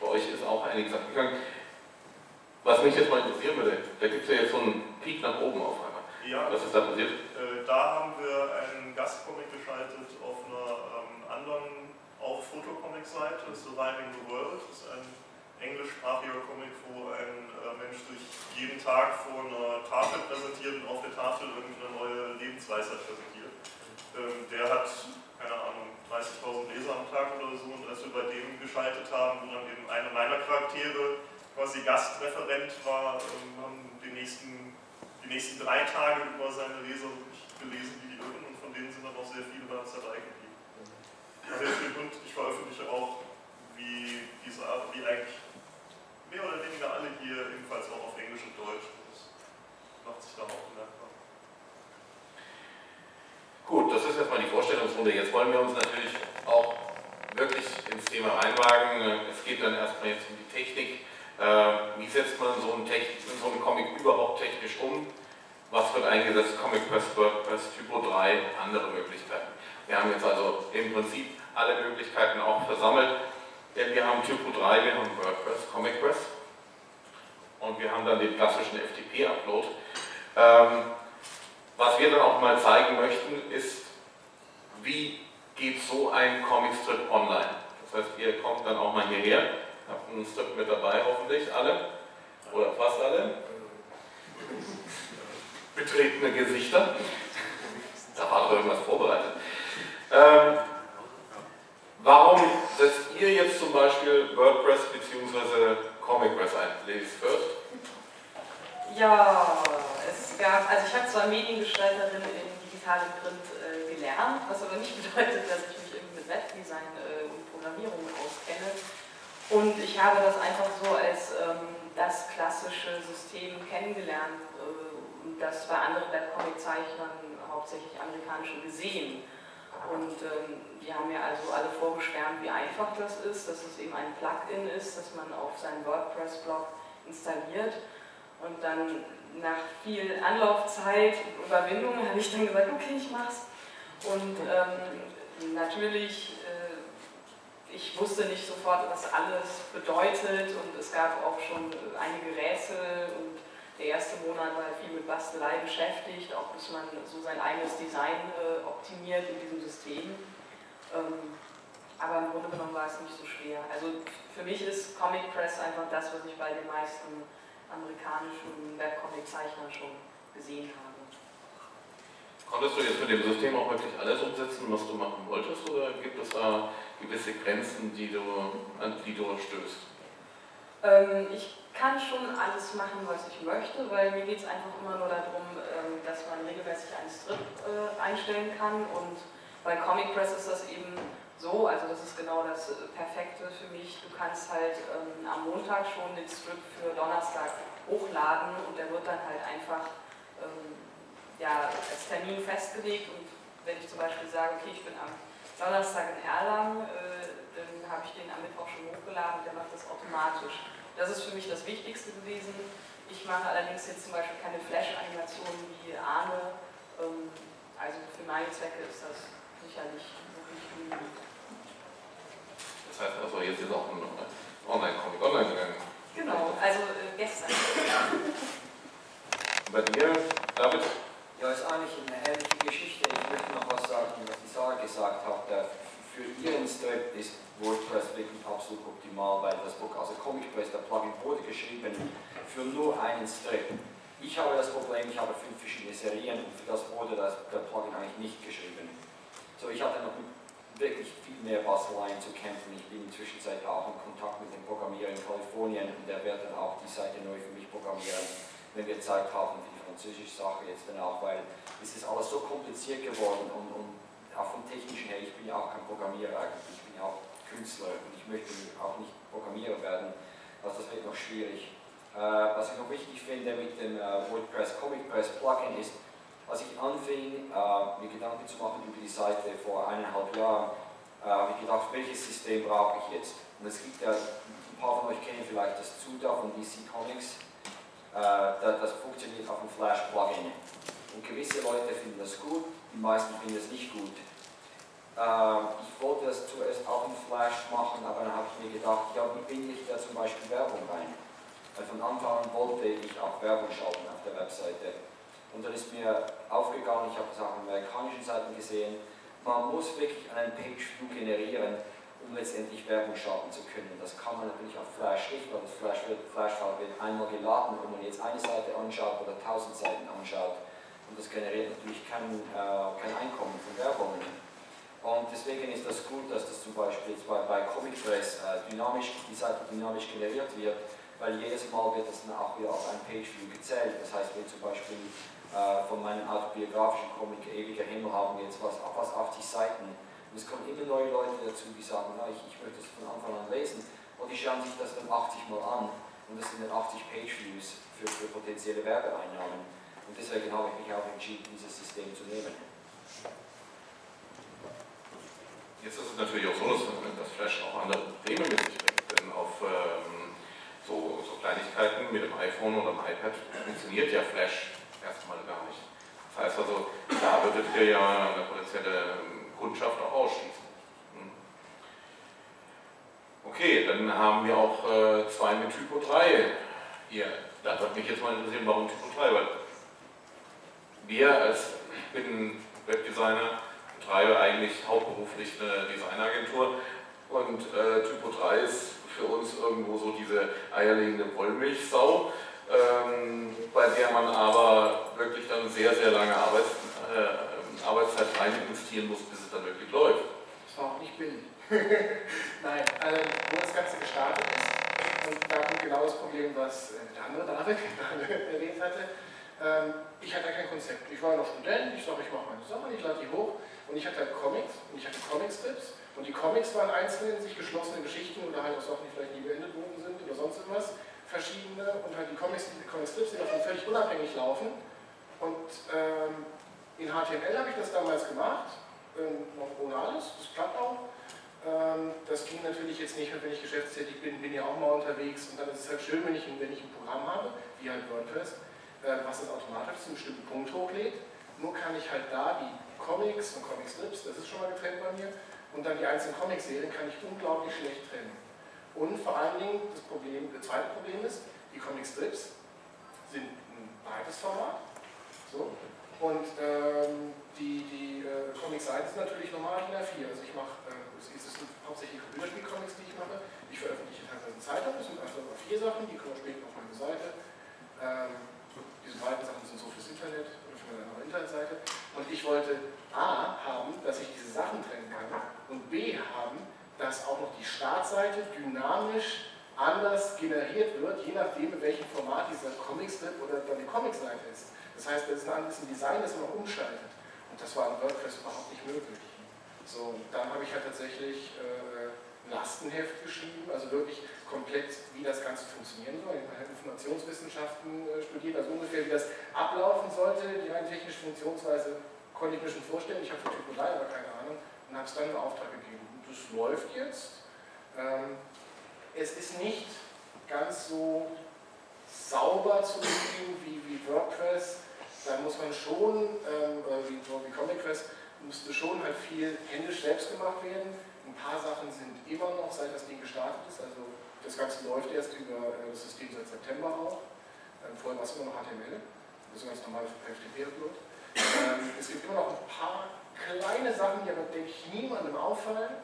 bei euch ist auch einiges abgegangen. Was mich jetzt mal interessieren würde, da gibt es ja jetzt so einen Peak nach oben auf einmal. Ja, Was ist da passiert? Äh, da haben wir einen Gastcomic geschaltet auf einer ähm, anderen, auch Fotocomic-Seite, Surviving the World. Das ist ein englischsprachiger Comic, wo ein äh, Mensch sich jeden Tag vor einer Tafel präsentiert und auf der Tafel irgendeine neue Lebensweisheit präsentiert. Ähm, der hat, keine Ahnung, 30.000 Leser am Tag oder so und als wir bei dem geschaltet haben, wo dann eben einer meiner Charaktere quasi Gastreferent war, ähm, haben die nächsten die nächsten drei Tage über seine Leser gelesen wie die Irren und von denen sind dann auch sehr viele bei uns dabei geblieben. Sehr schön und ich veröffentliche auch, wie diese wie eigentlich mehr oder weniger alle hier ebenfalls auch auf Englisch und Deutsch. Das macht sich da auch bemerkbar. Gut, das ist erstmal die Vorstellungsrunde. Jetzt wollen wir uns natürlich auch wirklich ins Thema reinwagen. Es geht dann erstmal jetzt um die Technik. Äh, wie setzt man so einen, so einen Comic überhaupt technisch um? Was wird eingesetzt? Comic Press, WordPress, Typo 3, andere Möglichkeiten. Wir haben jetzt also im Prinzip alle Möglichkeiten auch versammelt, denn wir haben Typo 3, wir haben WordPress, Comic Press und wir haben dann den klassischen FTP-Upload. Was wir dann auch mal zeigen möchten, ist, wie geht so ein Comicstrip online. Das heißt, ihr kommt dann auch mal hierher Habt einen Strip mit dabei, hoffentlich alle. Oder fast alle. Betretene Gesichter. Da war doch irgendwas vorbereitet. Ähm, warum setzt ihr jetzt zum Beispiel WordPress bzw. ComicPress ein? Ladies first. Ja, es gab, also ich habe zwar Mediengestalterin in digitalem Print äh, gelernt, was aber nicht bedeutet, dass ich mich irgendwie mit mit Webdesign äh, und Programmierung auskenne. Und ich habe das einfach so als ähm, das klassische System kennengelernt äh, und das bei anderen Webcomic-Zeichnern, hauptsächlich amerikanischen, gesehen. Und ähm, die haben mir also alle vorgeschwärmt, wie einfach das ist, dass es eben ein Plugin ist, das man auf seinen WordPress-Blog installiert. Und dann nach viel Anlaufzeit und Überwindung habe ich dann gesagt, okay, ich mach's. Und ähm, natürlich, äh, ich wusste nicht sofort, was alles bedeutet und es gab auch schon einige Rätsel und der erste Monat war viel mit Bastelei beschäftigt, auch bis man so sein eigenes Design äh, optimiert in diesem System. Ähm, aber im Grunde genommen war es nicht so schwer. Also für mich ist Comic Press einfach das, was ich bei den meisten amerikanischen Webcomic-Zeichnern schon gesehen habe. Konntest du jetzt mit dem System auch wirklich alles umsetzen, was du machen wolltest, oder gibt es da gewisse Grenzen, die du, an die du stößt? Ähm, ich kann schon alles machen, was ich möchte, weil mir geht es einfach immer nur darum, ähm, dass man regelmäßig einen Strip äh, einstellen kann und bei Comic Press ist das eben so, also das ist genau das äh, Perfekte für mich. Du kannst halt ähm, am Montag schon den Strip für Donnerstag hochladen und der wird dann halt einfach ähm, ja, als Termin festgelegt und wenn ich zum Beispiel sage, okay, ich bin am Donnerstag in Erlangen, äh, dann habe ich den am Mittwoch schon hochgeladen und der macht das automatisch. Das ist für mich das Wichtigste gewesen. Ich mache allerdings jetzt zum Beispiel keine Flash-Animationen wie Arne. Ähm, also für meine Zwecke ist das sicherlich. Das heißt also, jetzt ist auch ein Online-Comic online gegangen. Genau, also äh, gestern. Bei dir, David? Ja, ist eigentlich eine ähnliche Geschichte. Ich möchte noch was sagen, was die Sarah gesagt hat. Für ihren Strip ist WordPress wirklich absolut optimal, weil das Book, also Comic Press, der Plugin wurde geschrieben für nur einen Strip. Ich habe das Problem, ich habe fünf verschiedene Serien und für das wurde das, der Plugin eigentlich nicht geschrieben. So, ich hatte noch wirklich viel mehr Basteleien zu kämpfen. Ich bin inzwischen auch in Kontakt mit dem Programmierer in Kalifornien und der wird dann auch die Seite neu für mich programmieren, wenn wir Zeit haben für die französische Sache jetzt dann auch, weil es ist alles so kompliziert geworden und, und auch vom technischen her, ich bin ja auch kein Programmierer eigentlich, ich bin ja auch Künstler und ich möchte auch nicht Programmierer werden, also das wird noch schwierig. Äh, was ich noch wichtig finde mit dem äh, WordPress Comic Press Plugin ist, als ich anfing, äh, mir Gedanken zu machen über die Seite vor eineinhalb Jahren, äh, habe ich gedacht, welches System brauche ich jetzt? Und es gibt ja, ein paar von euch kennen vielleicht das Zuda von DC Comics, äh, das, das funktioniert auf dem Flash-Plugin. Und gewisse Leute finden das gut, die meisten finden es nicht gut. Ähm, ich wollte das zuerst auch in Flash machen, aber dann habe ich mir gedacht, ja, wie binde ich da zum Beispiel Werbung rein? Weil von Anfang an wollte ich auch Werbung schalten auf der Webseite. Und dann ist mir aufgegangen, ich habe das auch auf amerikanischen Seiten gesehen, man muss wirklich einen Page-View generieren, um letztendlich Werbung schalten zu können. Das kann man natürlich auf Flash nicht, weil das Flash-File Flash wird einmal geladen, wo man jetzt eine Seite anschaut oder tausend Seiten anschaut. Und das generiert natürlich kein, äh, kein Einkommen von Werbungen. Und deswegen ist das gut, dass das zum Beispiel jetzt bei, bei Comic Press äh, dynamisch, die Seite dynamisch generiert wird, weil jedes Mal wird das dann auch wieder auf ein Pageview gezählt. Das heißt, wenn zum Beispiel äh, von meinem autobiografischen Comic Ewiger Himmel haben wir jetzt was, fast 80 Seiten. Und es kommen immer neue Leute dazu, die sagen, na, ich, ich möchte das von Anfang an lesen. Und die schauen sich das dann 80 Mal an. Und das sind dann 80 Pageviews für, für potenzielle Werbeeinnahmen. Und deswegen habe ich mich auch entschieden, dieses System zu nehmen. Jetzt ist es natürlich auch so, dass das Flash auch andere Probleme mit sich bringt. Denn auf ähm, so, so, Kleinigkeiten mit dem iPhone oder dem iPad funktioniert ja Flash erstmal gar nicht. Das heißt also, da würdet ihr ja eine potenzielle Kundschaft auch ausschließen. Hm. Okay, dann haben wir auch äh, zwei mit Typo 3 hier. Da würde mich jetzt mal interessieren, warum Typo 3? Weil wir als, ich bin Webdesigner, betreibe eigentlich hauptberuflich eine Designagentur und äh, Typo 3 ist für uns irgendwo so diese eierlegende Wollmilchsau, ähm, bei der man aber wirklich dann sehr, sehr lange Arbeits, äh, Arbeitszeit rein investieren muss, bis es dann wirklich läuft. Das war auch nicht billig. Nein, also wo das Ganze gestartet ist, und da kommt genau das Problem, was äh, der andere David gerade erwähnt hatte, ähm, ich hatte kein Konzept. Ich war noch Student, ich sage, ich mache meine Sachen, ich lade die hoch und ich hatte halt Comics und ich hatte Comicstrips Und die Comics waren einzelne in sich geschlossene Geschichten oder halt auch Sachen, die vielleicht nie beendet worden sind oder sonst irgendwas, verschiedene. Und halt die Comics, die Comic-Strips, die davon völlig unabhängig laufen. Und ähm, in HTML habe ich das damals gemacht, ähm, noch ohne alles, das klappt auch. Ähm, das ging natürlich jetzt nicht, wenn ich geschäftstätig bin, bin ja auch mal unterwegs und dann ist es halt schön, wenn ich, wenn ich ein Programm habe, wie halt WordPress, äh, was das automatisch zu einem bestimmten Punkt hochlädt. Nur kann ich halt da die Comics und Comic-Strips, das ist schon mal getrennt bei mir, und dann die einzelnen Comic-Serien kann ich unglaublich schlecht trennen. Und vor allen Dingen, das, Problem, das zweite Problem ist, die Comic-Strips sind ein breites Format. So. Und ähm, die, die äh, Comic-Seiten sind natürlich normal in der 4. Also ich mache, äh, es sind hauptsächlich Computerspiel-Comics, die ich mache. Ich veröffentliche teilweise in Zeitung, das sind einfach vier Sachen, die kommen später auf meine Seite. Ähm, diese beiden Sachen sind so fürs Internet oder für meine Internetseite. Und ich wollte A haben, dass ich diese Sachen trennen kann und B haben, dass auch noch die Startseite dynamisch anders generiert wird, je nachdem, in welchem Format dieser Comicstrip oder die Comicseite ist. Das heißt, das ist ein anderes Design, das man umschaltet. Und das war in WordPress überhaupt nicht möglich. So, dann habe ich halt tatsächlich äh, Lastenheft geschrieben, also wirklich komplett, wie das Ganze funktionieren soll. Ich habe Informationswissenschaften äh, studiert, also ungefähr, wie das ablaufen sollte, die rein technische Funktionsweise konnte ich mir schon vorstellen, ich habe für Typolei aber keine Ahnung und habe es dann in Auftrag gegeben. Das läuft jetzt. Ähm, es ist nicht ganz so sauber zu bedienen wie, wie WordPress. Da muss man schon, ähm, wie, wie ComicQuest, musste schon halt viel händisch selbst gemacht werden. Ein paar Sachen sind immer noch, seit das Ding gestartet ist, also das Ganze läuft erst über äh, das System seit September auch. Ähm, vorher war es immer noch HTML, das ist ganz normal FTP-Upload. Es gibt immer noch ein paar kleine Sachen, die aber, denke ich, niemandem auffallen.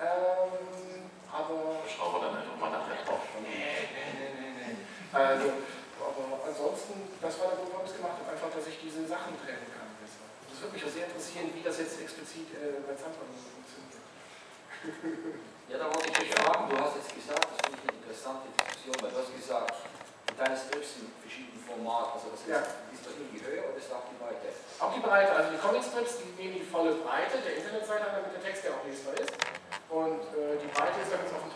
Ähm, aber. Schauen wir dann einfach mal nachher drauf. Nee, nee, nee, nee, nee. Also, aber ansonsten, das war der Grund, warum ich es gemacht habe, einfach, dass ich diese Sachen trennen kann besser. Das würde mich auch sehr interessieren, wie das jetzt explizit äh, bei Zampa funktioniert. Ja, da wollte ich dich fragen, du hast jetzt gesagt, das finde ich eine interessante Diskussion, weil du hast gesagt, deine Strips sind verschiedene Formate, also das ist, Ja. ist das nur die Höhe oder ist das auch die Breite? Auch die Breite, also die Comicstrips, die nehmen die volle Breite der Internetseite an, damit der Text ja auch lesbar ist. Und äh, die Breite ist, wenn es auf dem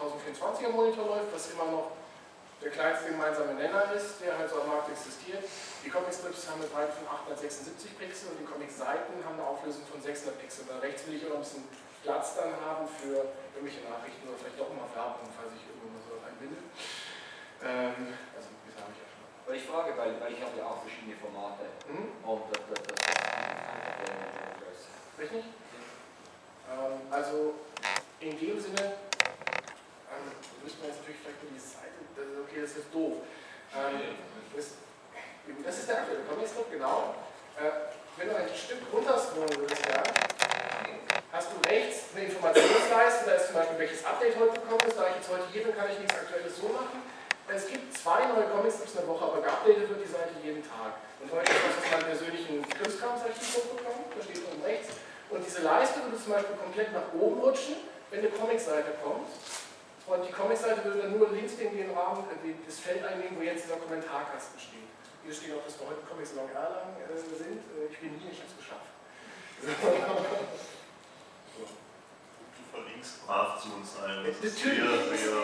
1024er Monitor läuft, was immer noch der kleinste gemeinsame Nenner ist, der halt so am Markt existiert. Die Comicstrips haben eine Breite von 876 Pixel und die Comicseiten haben eine Auflösung von 600 Pixel. Da rechts will ich auch noch ein bisschen Platz dann haben für irgendwelche Nachrichten oder vielleicht doch mal Werbung, falls ich irgendwo so einbinde. Ähm, also, das habe ich ja schon. Weil ich frage, weil, weil ich habe ja auch verschiedene Formate Mhm. und das, das, das, das, Richtig? Ähm, also in dem Sinne, müsste man jetzt natürlich vielleicht nur die Seite, das ist okay, das ist doof. Ähm, das, das ist der aktuelle Comic-Strip, genau. Äh, wenn du ein Stück runterscrollen würdest, ja, hast du rechts eine Informationsleiste, da ist zum Beispiel, welches Update heute gekommen ist. Da ich jetzt heute hier bin, kann ich nichts Aktuelles so machen. Es gibt zwei neue Comic-Strips in der Woche, aber geupdatet wird die Seite jeden Tag. Und heute ist das aus meinem persönlichen Krimskrams-Archiv hochgekommen, da steht oben rechts. Und diese Leiste würde zum Beispiel komplett nach oben rutschen, wenn eine Comicseite kommt. Und die Comicseite würde dann nur links in den Rahmen, äh, das Feld einnehmen, wo jetzt dieser Kommentarkasten steht. Hier steht auch, dass wir heute Comics Long Erlang äh, sind. Äh, ich bin hier, ich habe es geschafft. Du verlinkst brav zu uns ist Natürlich. sehr, sehr.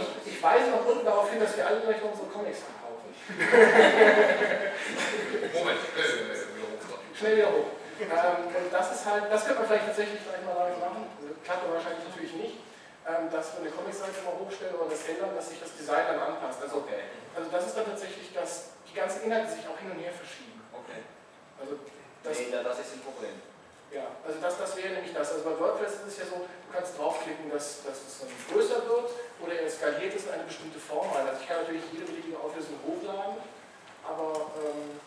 Ich, ich weise noch unten darauf hin, dass wir alle gleich noch unsere Comics verkaufen. Moment, äh, wieder hoch. Schnell wieder hoch. Ähm, und das ist halt, das könnte man vielleicht tatsächlich gleich mal damit machen. Klappt aber wahrscheinlich natürlich nicht. Ähm, dass wir eine Comicseite mal hochstellen oder das ändern, dass sich das Design dann anpasst. Also, Okay, also das ist dann tatsächlich, dass die ganzen Inhalte sich auch hin und her verschieben. okay. Also das, Nee, da- das ist ein Problem. ja, also das, das wäre nämlich das. Also bei WordPress ist es ja so, du kannst draufklicken, dass, dass es dann größer wird oder er skaliert es in eine bestimmte Form ein. Also ich kann natürlich jede beliebige Auflösung hochladen, aber ähm,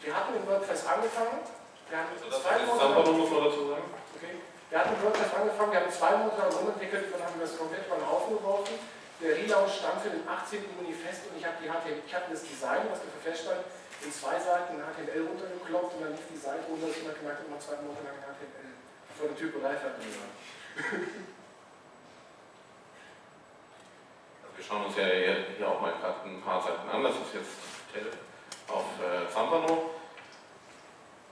wir hatten in WordPress angefangen, wir hatten Also das zwei ist Monate muss man dazu sagen. Okay. Wir hatten WordPress angefangen, wir haben zwei Monate lang rumentwickelt, dann haben wir das komplett über den Haufen geworfen. Der Relaunch stand für den 18. Juni fest und ich habe ich hatte das Design, was dafür feststand, in zwei Seiten in HTML runtergeklopft und dann lief die Seite runter, dass jemand gemerkt hat, immer zwei Monate lang HTML vor der Typerei war. Also wir schauen uns ja hier, auch mal gerade ein paar Seiten an. Das ist jetzt auf äh, Zampano.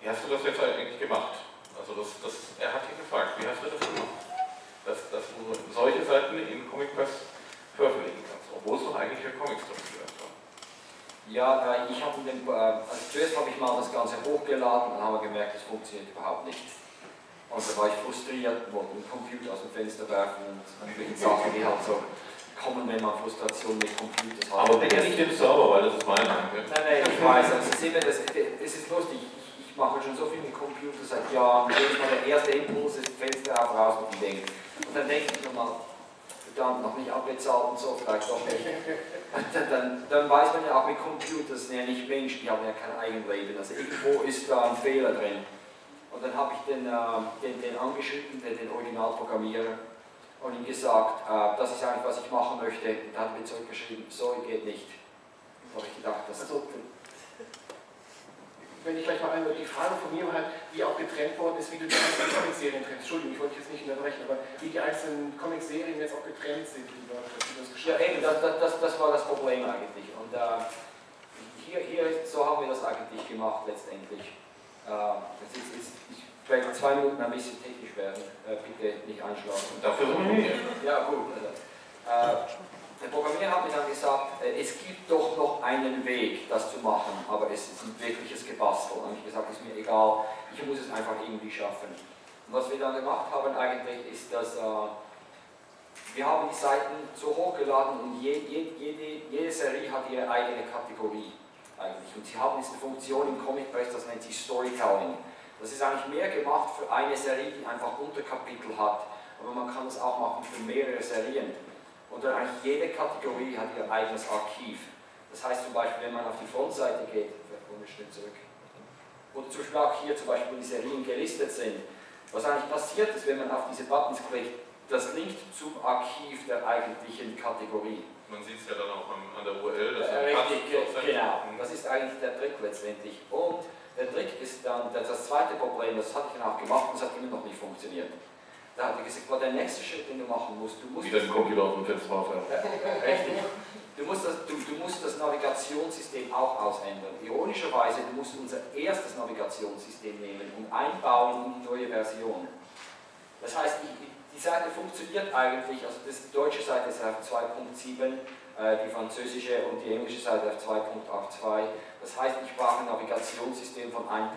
Wie hast du das jetzt eigentlich gemacht? Also das, das, er hat dich gefragt, wie hast du das gemacht? Das solche Seiten in Comic Press veröffentlichen kannst, obwohl es doch eigentlich für Comics durchgeführt war. Ja, äh, ich habe den, äh, also zuerst habe ich mal das Ganze hochgeladen und habe gemerkt, es funktioniert überhaupt nicht. Und da war ich frustriert, wollte den Computer aus dem Fenster werfen und irgendwelche Sachen, die halt so kommen, wenn man Frustration mit Computers hat. Aber bitte nicht den Server, weil das ist meine Anke. Nein, nein, ich weiß, also sehen wir, das, das ist lustig. Mache schon so viel mit Computer seit Jahren. Jedes Mal der erste Impuls ist Fenster auf, raus mit dem Ding. Und dann denke ich nochmal, verdammt, noch nicht abbezahlt und so, vielleicht doch nicht. Dann, dann, dann weiß man ja auch mit Computers, ja nicht Menschen, die haben ja kein Eigenleben. Also irgendwo ist da ein Fehler drin. Und dann habe ich den, äh, den, den angeschrieben, den, den Originalprogrammierer, und ihm gesagt, äh, das ist eigentlich, was ich machen möchte. Und er hat mir zurückgeschrieben, sorry, geht nicht. Da habe ich gedacht, das Also, wenn ich gleich mal einmal die Frage von mir halt, wie auch getrennt worden ist, wie du die einzelnen Comic-Serien trennst. Entschuldigung, ich wollte dich jetzt nicht unterbrechen, aber wie die einzelnen Comic-Serien jetzt auch getrennt sind, wie du das ja, eben, das, das, das, war das Problem eigentlich. Und äh, hier, hier, so haben wir das eigentlich gemacht letztendlich. Äh, das ist, ist, ich werde zwei Minuten ein bisschen technisch werden, äh, bitte nicht einschlafen. Dafür sind wir. Ja, gut. Äh, der Programmierer hat mir dann gesagt, äh, es gibt doch noch einen Weg, das zu machen, aber es ist ein wirkliches Gebastel. Und ich gesagt, ist mir egal, ich muss es einfach irgendwie schaffen. Und was wir dann gemacht haben eigentlich, ist, dass äh, wir haben die Seiten so hochgeladen und je, je, jede, jede Serie hat ihre eigene Kategorie eigentlich. Und sie haben diese Funktion im Comic Press, das nennt sich Storytelling. Das ist eigentlich mehr gemacht für eine Serie, die einfach Unterkapitel hat, aber man kann das auch machen für mehrere Serien. Und dann eigentlich jede Kategorie hat ihr eigenes Archiv. Das heißt zum Beispiel, wenn man auf die Frontseite geht, wir schnell zurück, oder zum Beispiel auch hier zum Beispiel die Serien gelistet sind, was eigentlich passiert ist, wenn man auf diese Buttons klickt, das linkt zum Archiv der eigentlichen Kategorie. Man sieht es ja dann auch an der URL. Das äh, richtig, genau. Das ist eigentlich der Trick letztendlich. Und der Trick ist dann, das zweite Problem, das hatte ich dann auch gemacht und es hat immer noch nicht funktioniert. Da hat er gesagt, war der nächste Schritt, den du machen musst, du musst... Wieder den Computer auf dem Fenster Richtig. Du musst, das, du, du musst das Navigationssystem auch ausändern. Ironischerweise, du musst unser erstes Navigationssystem nehmen und einbauen in die neue Version. Das heißt, die, die Seite funktioniert eigentlich, also das, die deutsche Seite ist auf 2.7, äh, die französische und die englische Seite auf 2.82. Das heißt, ich brauche ein Navigationssystem von 1.2.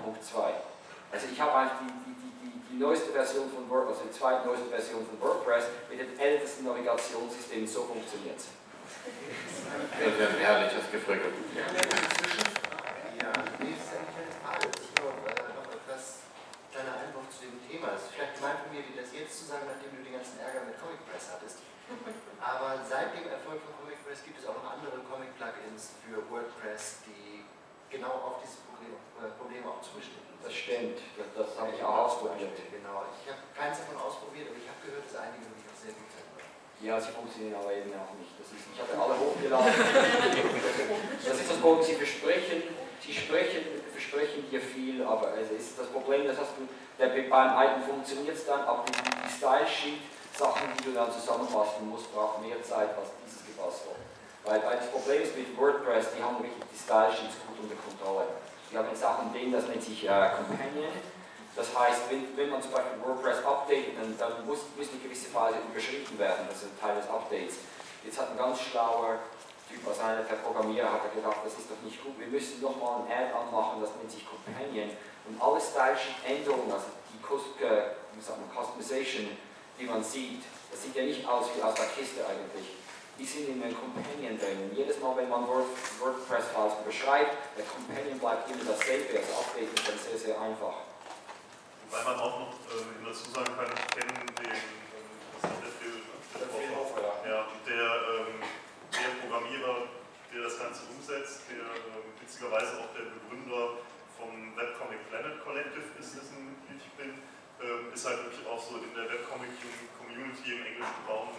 Also ich habe eigentlich die, die, die, die, neueste Version von WordPress, also die zweitneueste Version von WordPress mit dem ältesten Navigationssystem, so funktioniert es. Das ist ja ein herrliches Gefrickel. Ja, ja, nee, ist eigentlich eine Frage. Ich noch, noch etwas kleiner Einwurf zu dem Thema. Ist vielleicht gemeint von mir, dir das jetzt zu sagen, nachdem du den ganzen Ärger mit Comic Press hattest. Aber seit dem Erfolg von Comic Press gibt es auch noch andere Comic-Plugins für WordPress, die genau auf dieses Problem, äh, Problem auch zugeschnitten. Das stimmt, das, das habe ich auch ausprobiert. Genau, ich habe keins davon ausprobiert, aber ich habe gehört, dass einige wirklich auch sehr gut sind. Ja, sie funktionieren aber eben auch nicht. Das ist, ich habe alle hochgeladen. das ist das Problem, sie versprechen, sie sprechen, versprechen dir viel, aber es ist das Problem, das hast du, der, beim alten funktioniert es dann, aber die, die Style Sheet, Sachen, die du dann zusammenfassen musst, brauchen mehr Zeit als dieses Gebastel. Weil, weil das Problem ist mit WordPress, die haben wirklich die Style Sheets gut unter Kontrolle. Die haben jetzt auch ein Ding, das nennt sich äh, Companion. Das heißt, wenn, wenn man zum Beispiel WordPress updatet, dann, dann muss, müssen die gewisse Phase überschritten werden, das ist ein Teil des Updates. Jetzt hat ein ganz schlauer Typ, also einer der Programmierer, hat gedacht, das ist doch nicht gut, wir müssen nochmal ein Add-on machen, das nennt sich Companion. Und alle Style-Sheet-Änderungen, also die äh, Customization, die man sieht, das sieht ja nicht aus wie aus der Kiste eigentlich. Die sind in einem Companion drin. Und jedes Mal, wenn man WordPress-Files beschreibt, der Companion bleibt immer dasselbe. Also Update ist dann sehr, sehr einfach. Weil man auch noch äh, dazu sagen kann, ich kenne den, was ist der Phil? Der Phil Hofer, ja. ja. Der, ähm, der Programmierer, der das Ganze umsetzt, der ähm, witzigerweise auch der Begründer vom Webcomic Planet Collective ist, dessen Mitglied ich bin, ähm, ist halt wirklich auch so in der Webcomic-Community im englischen Raum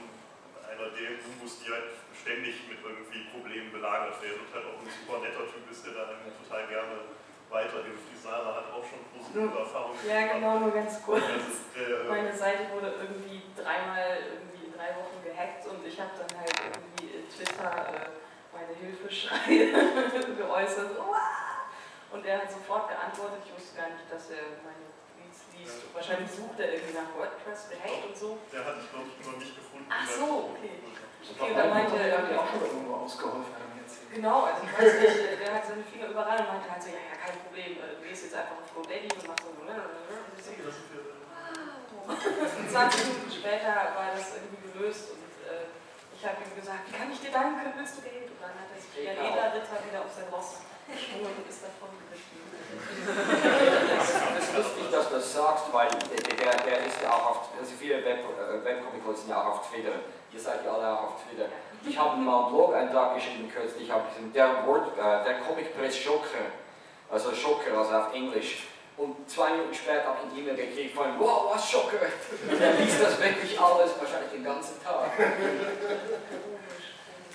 einer der Gurus, die halt ständig mit irgendwie Problemen belagert werden und halt auch ein super netter Typ ist, der da total gerne weiterhilft. Die Sarah hat auch schon positive Erfahrungen Ja, genau, nur ganz kurz. Äh, Meine Seite wurde irgendwie dreimal irgendwie in drei Wochen gehackt und ich habe dann halt irgendwie in Twitter äh, meine Hilfeschreie geäußert. Uah! Und er hat sofort geantwortet. Ich wusste gar nicht, dass er meine Tweets liest. Wahrscheinlich sucht er irgendwie nach WordPress, React und so. Der hat ich, glaube ich, immer nicht gefunden. Ach so, okay. Okay, glaube, da mein meinte er, mir auch schon irgendwo ausgeholfen, er. Genau, also ich weiß nicht, äh, der hat seine Finger überall und meinte halt so, ja, ja, kein Problem, äh, du gehst jetzt einfach auf GoDaddy und machst so, ne, und ich so, Das ist ja- Und 20 Minuten später war das irgendwie gelöst und äh, ich habe ihm gesagt, wie kann ich dir danken, willst du Geld? Und dann hat er sich ein Lederritter wieder auf sein Ross geschwungen und ist davon. Das ist lustig, dass du das sagst, weil der, der, der ist ja auch auf, also viele Web, äh, Webcomic-Leute sind ja auch auf Twitter. Ihr seid ja alle auch auf Twitter. Ich habe mal einen Blog-Eintrag geschrieben kürzlich, ich habe diesen, der, Word, äh, der Comic Press Schocker, also Schocker, also auf Englisch. Und zwei Minuten später habe ich eine E-Mail gekriegt von, wow, was Schocker! Und er liest das wirklich alles, wahrscheinlich den ganzen Tag.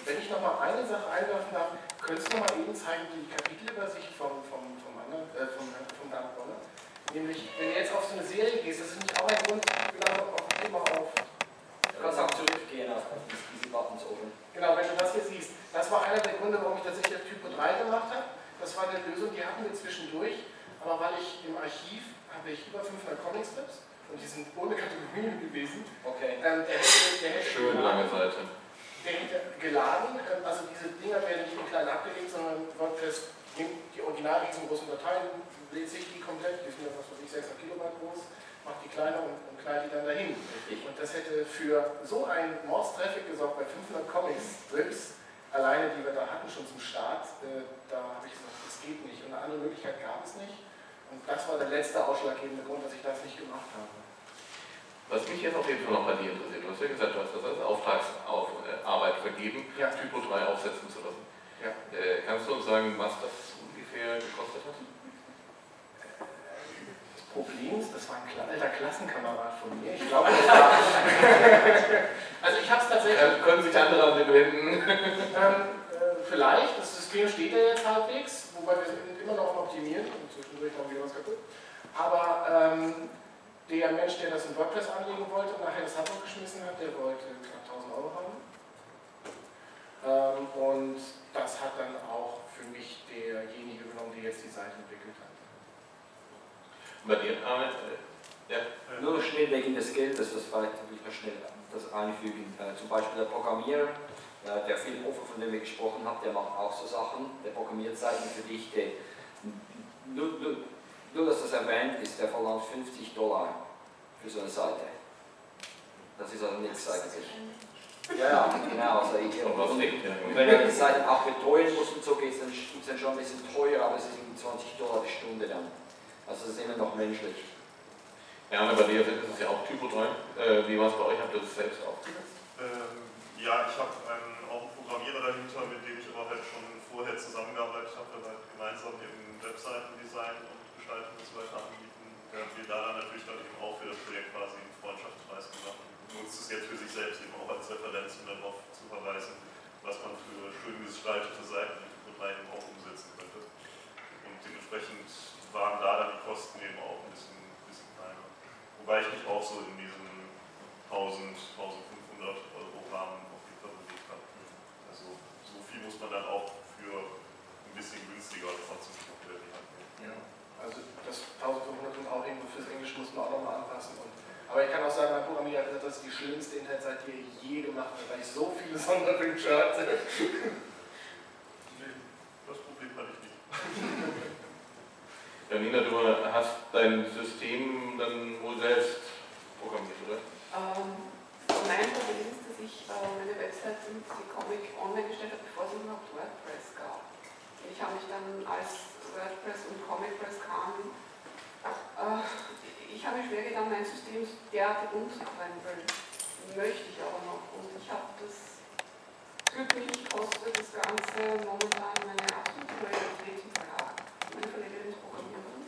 Wenn ich nochmal eine Sache einwerfen darf, könntest du noch mal eben zeigen, die Kapitelübersicht vom, vom, vom, anderen, äh, vom, vom Dan Bonner? Nämlich, wenn du jetzt auf so eine Serie gehst, das ist nicht auch ein Grund, genau, auf, immer auf. Du kannst auch zurückgehen auf diese Buttons oben. Genau, wenn du das hier siehst, das war einer der Gründe, warum ich tatsächlich Typo 3 gemacht habe. Das war eine Lösung, die hatten wir zwischendurch, aber weil ich im Archiv habe ich über 500 Comicstrips und die sind ohne Kategorien gewesen. Okay. Ähm, der hätte, der hätte Schön lange Seite. Geladen, ähm, also diese Dinger werden nicht in klein abgelegt, sondern WordPress nimmt die original riesengroßen Dateien, lädt sich die komplett, die sind ja was weiß ich, 600 Kilobyte groß, macht die kleiner und, und knallt die dann dahin. Und das hätte für so einen Mords-Traffic gesorgt bei 500 Comics-Strips, alleine die wir da hatten schon zum Start, äh, da habe ich gesagt, das geht nicht. Und eine andere Möglichkeit gab es nicht. Und das war der letzte ausschlaggebende Grund, dass ich das nicht gemacht habe. Was mich jetzt auf jeden Fall noch bei dir interessiert, du hast ja gesagt, du hast das als Auftragsarbeit vergeben, Ja. Typo 3 aufsetzen zu lassen. Ja. Äh, kannst du uns sagen, was das ungefähr gekostet hat? Das Problem ist, das war ein alter Klassenkamerad von mir. Ich glaube, das war. also ich habe es tatsächlich. Äh, können sich andere an den wenden? Ähm, äh, vielleicht, das System steht ja jetzt halbwegs, wobei wir sind immer noch am Optimieren und zwischendurch noch wieder was kaputt. Aber ähm, der Mensch, der das in WordPress anlegen wollte und nachher das Handbuch geschmissen hat, der wollte knapp 1000 Euro haben. Ähm, und das hat dann auch für mich derjenige genommen, der jetzt die Seite entwickelt hat. Bei dir, Ahmed? Äh, ja. Nur schnell wegen des Geldes, das vielleicht will ich mal schnell das einfügen. Äh, zum Beispiel der Programmierer, äh, der Phil Hofer, von dem wir gesprochen haben, der macht auch so Sachen, der programmiert Seiten für dich, der, nur, nur, nur dass das erwähnt ist, der verlangt 50 Dollar für so eine Seite. Das ist also nichts eigentlich. Ja, ja, genau. Also ich, Und wenn er die Seiten auch betreuen muss und so geht es dann, ist dann schon ein bisschen teuer, aber es ist irgendwie 20 Dollar die Stunde dann. Also das ist immer noch menschlich. Ja, aber bei dir ist es ja auch Typo 3. Äh, wie war es bei euch? Habt ihr das selbst aufgesetzt? Ähm, ja, ich habe einen, auch einen Programmierer dahinter, mit dem ich aber halt schon vorher zusammengearbeitet habe, halt gemeinsam eben Webseitendesign und Und anbieten. Hat mir da dann natürlich dann eben auch für das Projekt quasi einen Freundschaftspreis gemacht und nutzt es jetzt für sich selbst eben auch als Referenz, um darauf zu verweisen, was man für schön gestaltete Seiten 3 eben auch umsetzen könnte. Und dementsprechend waren da dann die Kosten eben auch ein bisschen, bisschen kleiner. Wobei ich mich auch so in diesem 1000, 1500 Euro Rahmen auf jeden Fall bewegt habe. Also so viel muss man dann auch für ein bisschen günstiger trotzdem noch. Also das 1500 und auch irgendwo fürs Englisch muss man auch nochmal anpassen. Und, aber ich kann auch sagen, mein Programmierer hat gesagt, das ist die schlimmste Internetseite, die er je gemacht hat, weil ich so viele Sonderwünsche hatte. Nee, das Problem hatte ich nicht. Janina, du hast dein System dann wohl selbst programmiert, oder? Ähm, mein Problem ist, dass ich äh, meine Webseite mit die Comic online gestellt habe, bevor es überhaupt gab. Ich habe mich dann, als WordPress und ComicPress kamen, äh, ich habe mir schwer getan, mein System derartig umzukrempeln. Möchte ich aber noch. Und ich habe das Glück mich kostet das Ganze momentan meine absolute Loyalität zum Verlag. Meine Verlegerin ist Programmiererin.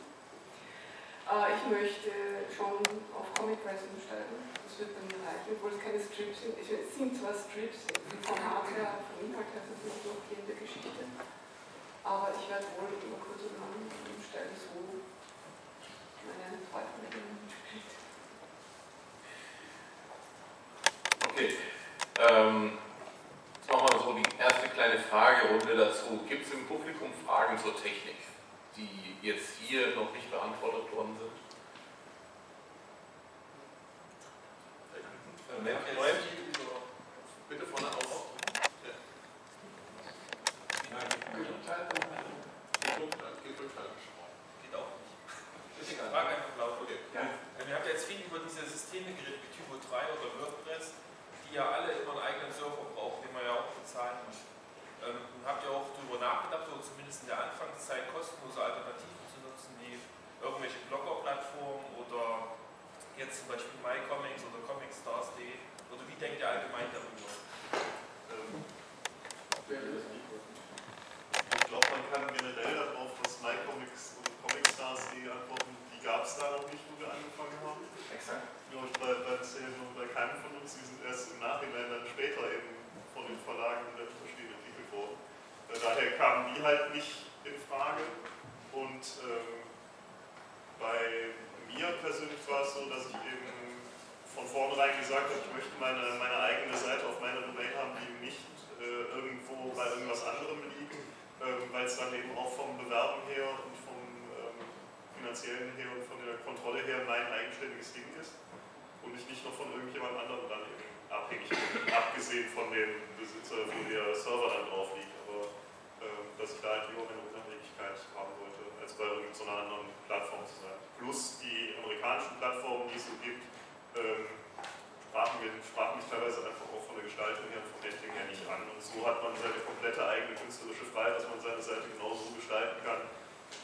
Äh, ich möchte schon auf ComicPress umsteigen. Das wird bei mir reichen, obwohl es keine Strips sind. Es sind zwar Strips vom her, vom Inhalt her, das ist eine durchgehende Geschichte. Aber ich werde wohl die Kurse machen und stelle so meine Freude mit ihnen Okay. Ähm, jetzt machen so die erste kleine Fragerunde dazu. Gibt es im Publikum Fragen zur Technik, die jetzt hier noch nicht beantwortet worden sind? Moment, jetzt bitte vorne auf. Gedrückt halten. Geht auch nicht. Ist. Frage einfach laut. Wir haben ja jetzt viel über diese Systeme geredet, wie Typo 3 oder WordPress, die ja alle immer einen eigenen Server brauchen, den man ja auch bezahlen muss. Habt ihr auch darüber nachgedacht, zumindest in der Anfangszeit kostenlose Alternativen zu nutzen, wie irgendwelche Blogger-Plattformen oder jetzt zum Beispiel MyComics oder ComicStars.de? Oder wie denkt ihr allgemein darüber? Ähm, glaube, man kann generell darauf, was MyComics und ComicStars.de antworten, die gab es da noch nicht, wo wir angefangen haben. Exakt. Glaube ich, bei, bei Zählen und bei keinem von uns, die sind erst im Nachhinein dann später eben von den Verlagen und Unterschiede entwickelt worden. Äh, daher kamen die halt nicht in Frage und ähm, bei mir persönlich war es so, dass ich eben von vornherein gesagt habe, ich möchte meine, meine eigene Seite auf meiner Domain haben, die nicht äh, irgendwo bei irgendwas anderem liegt, weil es dann eben auch vom Bewerben her und vom ähm, finanziellen her und von der Kontrolle her mein eigenständiges Ding ist und ich nicht noch von irgendjemand anderem dann eben abhängig bin, abgesehen von dem Besitzer, wo der Server dann drauf liegt, aber ähm, dass ich da halt lieber meine Unabhängigkeit haben wollte, als bei irgendeiner anderen Plattform zu sein. Plus die amerikanischen Plattformen, die es so gibt, ähm, sprachen, wir, sprachen mich teilweise einfach auch von der Gestaltung her und vom Handling her nicht an. Und so hat man seine komplette eigene künstlerische Freiheit, dass man seine Seite genauso gestalten kann,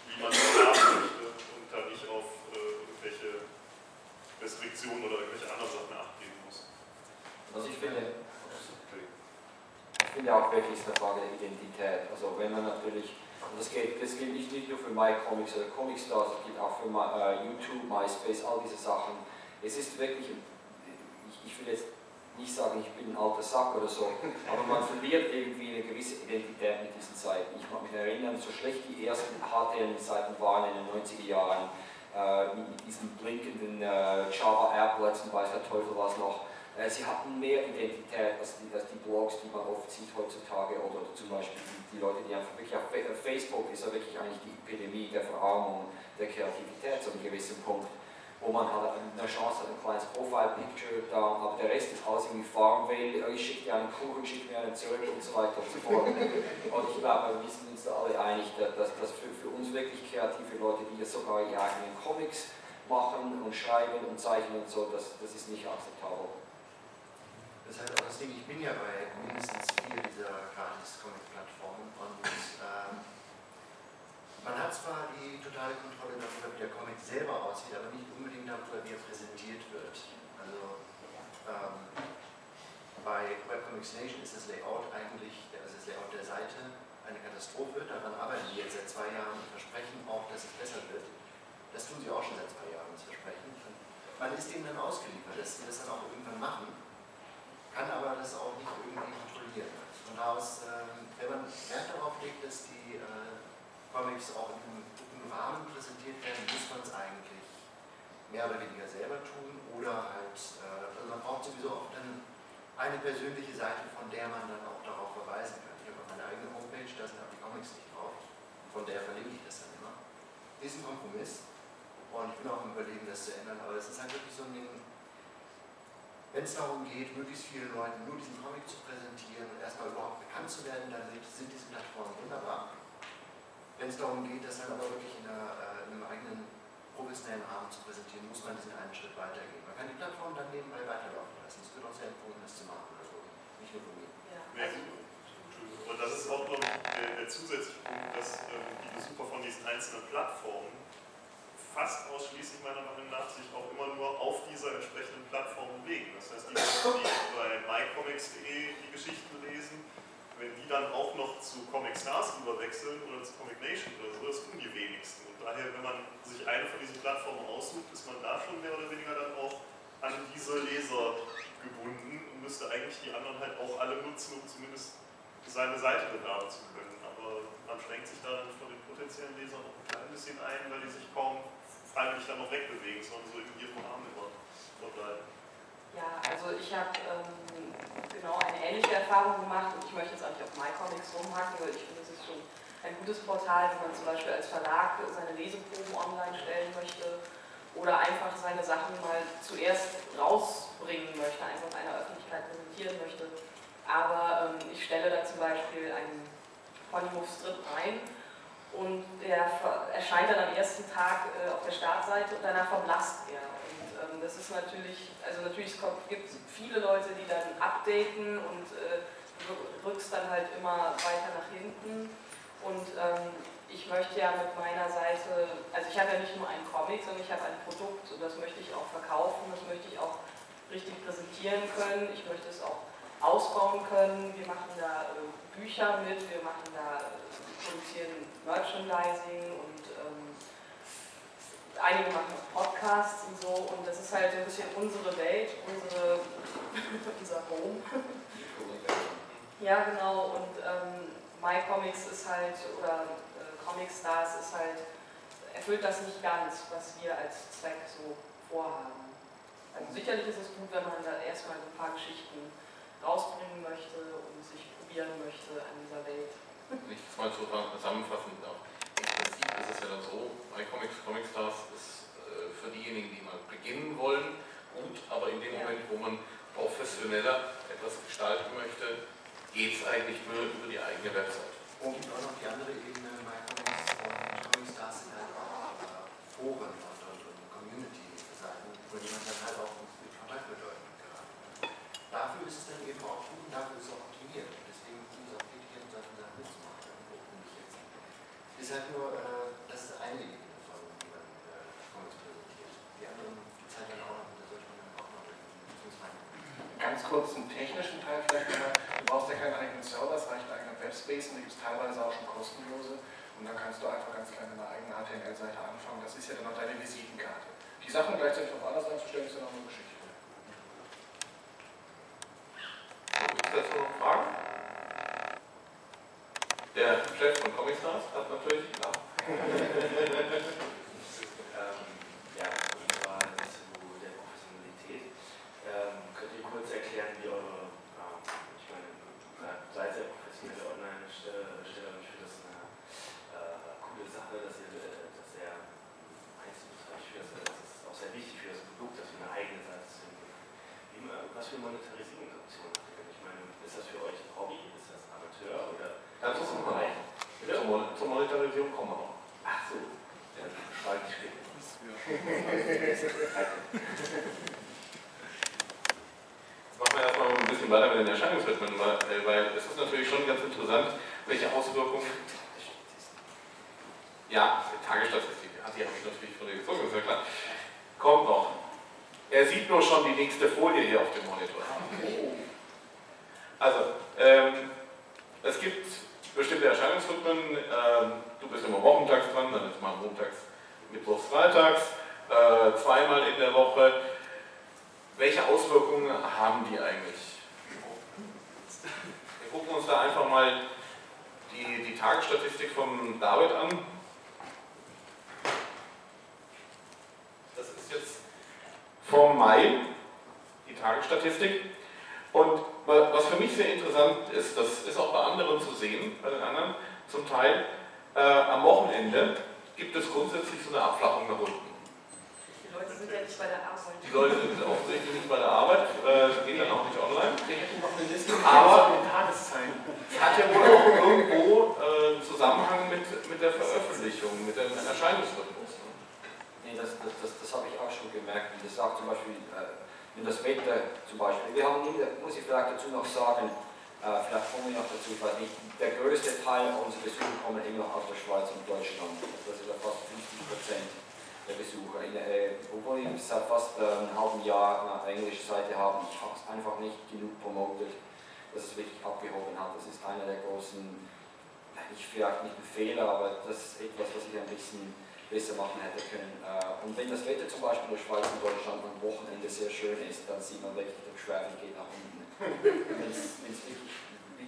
wie man es haben möchte und da nicht auf äh, irgendwelche Restriktionen oder irgendwelche anderen Sachen achten muss. Also ich finde, ich finde auch wirklich eine Frage der Identität. Also wenn man natürlich, und das gilt, das gilt nicht, nur für MyComics oder Comicstars, es gilt auch für My, äh, YouTube, MySpace, all diese Sachen. Es ist wirklich, ich, will jetzt nicht sagen, ich bin ein alter Sack oder so, aber man verliert irgendwie eine gewisse Identität mit diesen Seiten. Ich mag mich erinnern, so schlecht die ersten HTML-Seiten waren in den 90er Jahren, äh, mit diesen blinkenden äh, Java-Applets und weiß der Teufel was noch. Äh, sie hatten mehr Identität als die, als die, Blogs, die man oft sieht heutzutage, oder zum Beispiel die, die Leute, die einfach wirklich auf Facebook ist ja wirklich eigentlich die Epidemie der Verarmung der Kreativität zu einem gewissen Punkt wo man halt eine Chance hat, ein kleines Profile-Picture da, aber der Rest ist alles irgendwie Farmville, ich schicke dir einen Kuchen, schicke mir einen zurück und so weiter und so fort. und ich glaube, wir sind uns da alle einig, dass, dass für, für uns wirklich kreative Leute, die ja sogar ihre eigenen Comics machen und schreiben und zeichnen und so, das, das ist nicht akzeptabel. Das ist halt auch das Ding, ich bin ja bei mindestens vier dieser Gratis-Comic-Plattformen und ähm, man hat zwar die totale Kontrolle darüber, wie der Comic selber aussieht, aber nicht unbedingt darüber, wie er präsentiert wird. Also ähm, bei Webcomics Nation ist das Layout eigentlich, also das Layout der Seite, eine Katastrophe. Daran arbeiten die jetzt seit zwei Jahren und versprechen auch, dass es besser wird. Das tun sie auch schon seit zwei Jahren, das Versprechen. Man ist denen dann ausgeliefert, dass sie das dann auch irgendwann machen, kann aber das auch nicht irgendwie kontrollieren. Von da aus, ähm, wenn man Wert darauf legt, dass die äh, Comics auch in einem guten Rahmen präsentiert werden, muss man es eigentlich mehr oder weniger selber tun oder halt, äh, also man braucht sowieso auch dann eine persönliche Seite, von der man dann auch darauf verweisen kann. Ich habe meine eigene Homepage, da sind auch die Comics nicht drauf, von der verlinke ich das dann immer. Ist ein Kompromiss und ich bin auch im Überlegen, das zu ändern, aber es ist halt wirklich so ein Ding, wenn es darum geht, möglichst vielen Leuten nur diesen Comic zu präsentieren und erstmal überhaupt bekannt zu werden, dann sind diese Plattformen wunderbar. Wenn es darum geht, das dann aber wirklich in, einer, äh, in, einem eigenen professionellen Rahmen zu präsentieren, muss man diesen einen Schritt weitergehen. Man kann die Plattform dann nebenbei weiterlaufen lassen. Es wird auch sehr empfohlen, das zu machen. Also nicht nur von mir. Ja, also, und das ist auch, ich, der, der zusätzliche Punkt, dass ähm, die Besucher von diesen einzelnen Plattformen fast ausschließlich meiner Meinung nach sich auch immer nur auf dieser entsprechenden Plattform bewegen. Das heißt, die die bei mycomics.de die Geschichten lesen, wenn die dann auch noch zu Comic Stars überwechseln oder zu Comic Nation oder so, das tun die wenigsten. Und daher, wenn man sich eine von diesen Plattformen aussucht, ist man da schon mehr oder weniger dann auch an diese Leser gebunden und müsste eigentlich die anderen halt auch alle nutzen, um zumindest seine Seite bewerben zu können. Aber man schränkt sich da dann von den potenziellen Lesern noch ein klein bisschen ein, weil die sich kaum freiwillig dann noch wegbewegen, sondern so in ihrem Rahmen immer verbleiben. Ja, also ich habe ähm, genau eine ähnliche Erfahrung gemacht und ich möchte jetzt auch nicht auf MyComics rumhaken, weil ich finde, es ist schon ein gutes Portal, wenn man zum Beispiel als Verlag seine Leseproben online stellen möchte oder einfach seine Sachen mal zuerst rausbringen möchte, einfach einer Öffentlichkeit präsentieren möchte. Aber ähm, ich stelle da zum Beispiel einen Polymorph-Strip ein und der erscheint dann am ersten Tag äh, auf der Startseite und danach verblasst er. Das ist natürlich, also natürlich es gibt viele Leute, die dann updaten und äh, rückst dann halt immer weiter nach hinten. Und ähm, ich möchte ja mit meiner Seite, also ich habe ja nicht nur einen Comic, sondern ich habe ein Produkt und das möchte ich auch verkaufen, das möchte ich auch richtig präsentieren können, ich möchte es auch ausbauen können. Wir machen da äh, Bücher mit, wir machen da, äh, produzieren Merchandising einige machen auch Podcasts und so und das ist halt so ein bisschen unsere Welt, unsere, unser Home. Ja, genau, und ähm, My Comics ist halt, oder äh, Comic Stars ist halt, erfüllt das nicht ganz, was wir als Zweck so vorhaben. Also sicherlich ist es gut, wenn man da erstmal ein paar Geschichten rausbringen möchte und sich probieren möchte an dieser Welt. Ich mal so zusammenfassen darf. Prinzip ist es ja dann so, My Comics, Comic Stars ist äh, für diejenigen, die mal beginnen wollen, gut, aber in dem Ja. Moment, wo man professioneller etwas gestalten möchte, geht es eigentlich nur über die eigene Website. Und auch noch die andere Ebene, MyComics und Comic Stars sind halt auch äh, Foren und, und, und Community-Seiten, wo jemand dann halt auch mit Kontakt mit Leuten geraten kann. Dafür ist es dann eben auch gut und dafür ist es auch optimiert. Und deswegen ich es auch wichtig, an solchen Sachen mitzumachen. Ist halt nur, äh, das ist eine Ebene von, wie man äh, Comics präsentiert. Die anderen gibt es halt dann auch noch, und da sollte man dann auch noch beziehungsweise Ganz kurz einen technischen Teil vielleicht nochmal. Du brauchst ja keinen eigenen Server, es reicht ein eigener Webspace und da gibt es teilweise auch schon kostenlose. Und dann kannst du einfach ganz klein eine eigene HTML-Seite anfangen. Das ist ja dann auch deine Visitenkarte. Die Sachen gleichzeitig auf anders einzustellen, ist ja noch eine Geschichte. Gibt es dazu noch Fragen? Der Chef von Comic Stars hat natürlich, klar.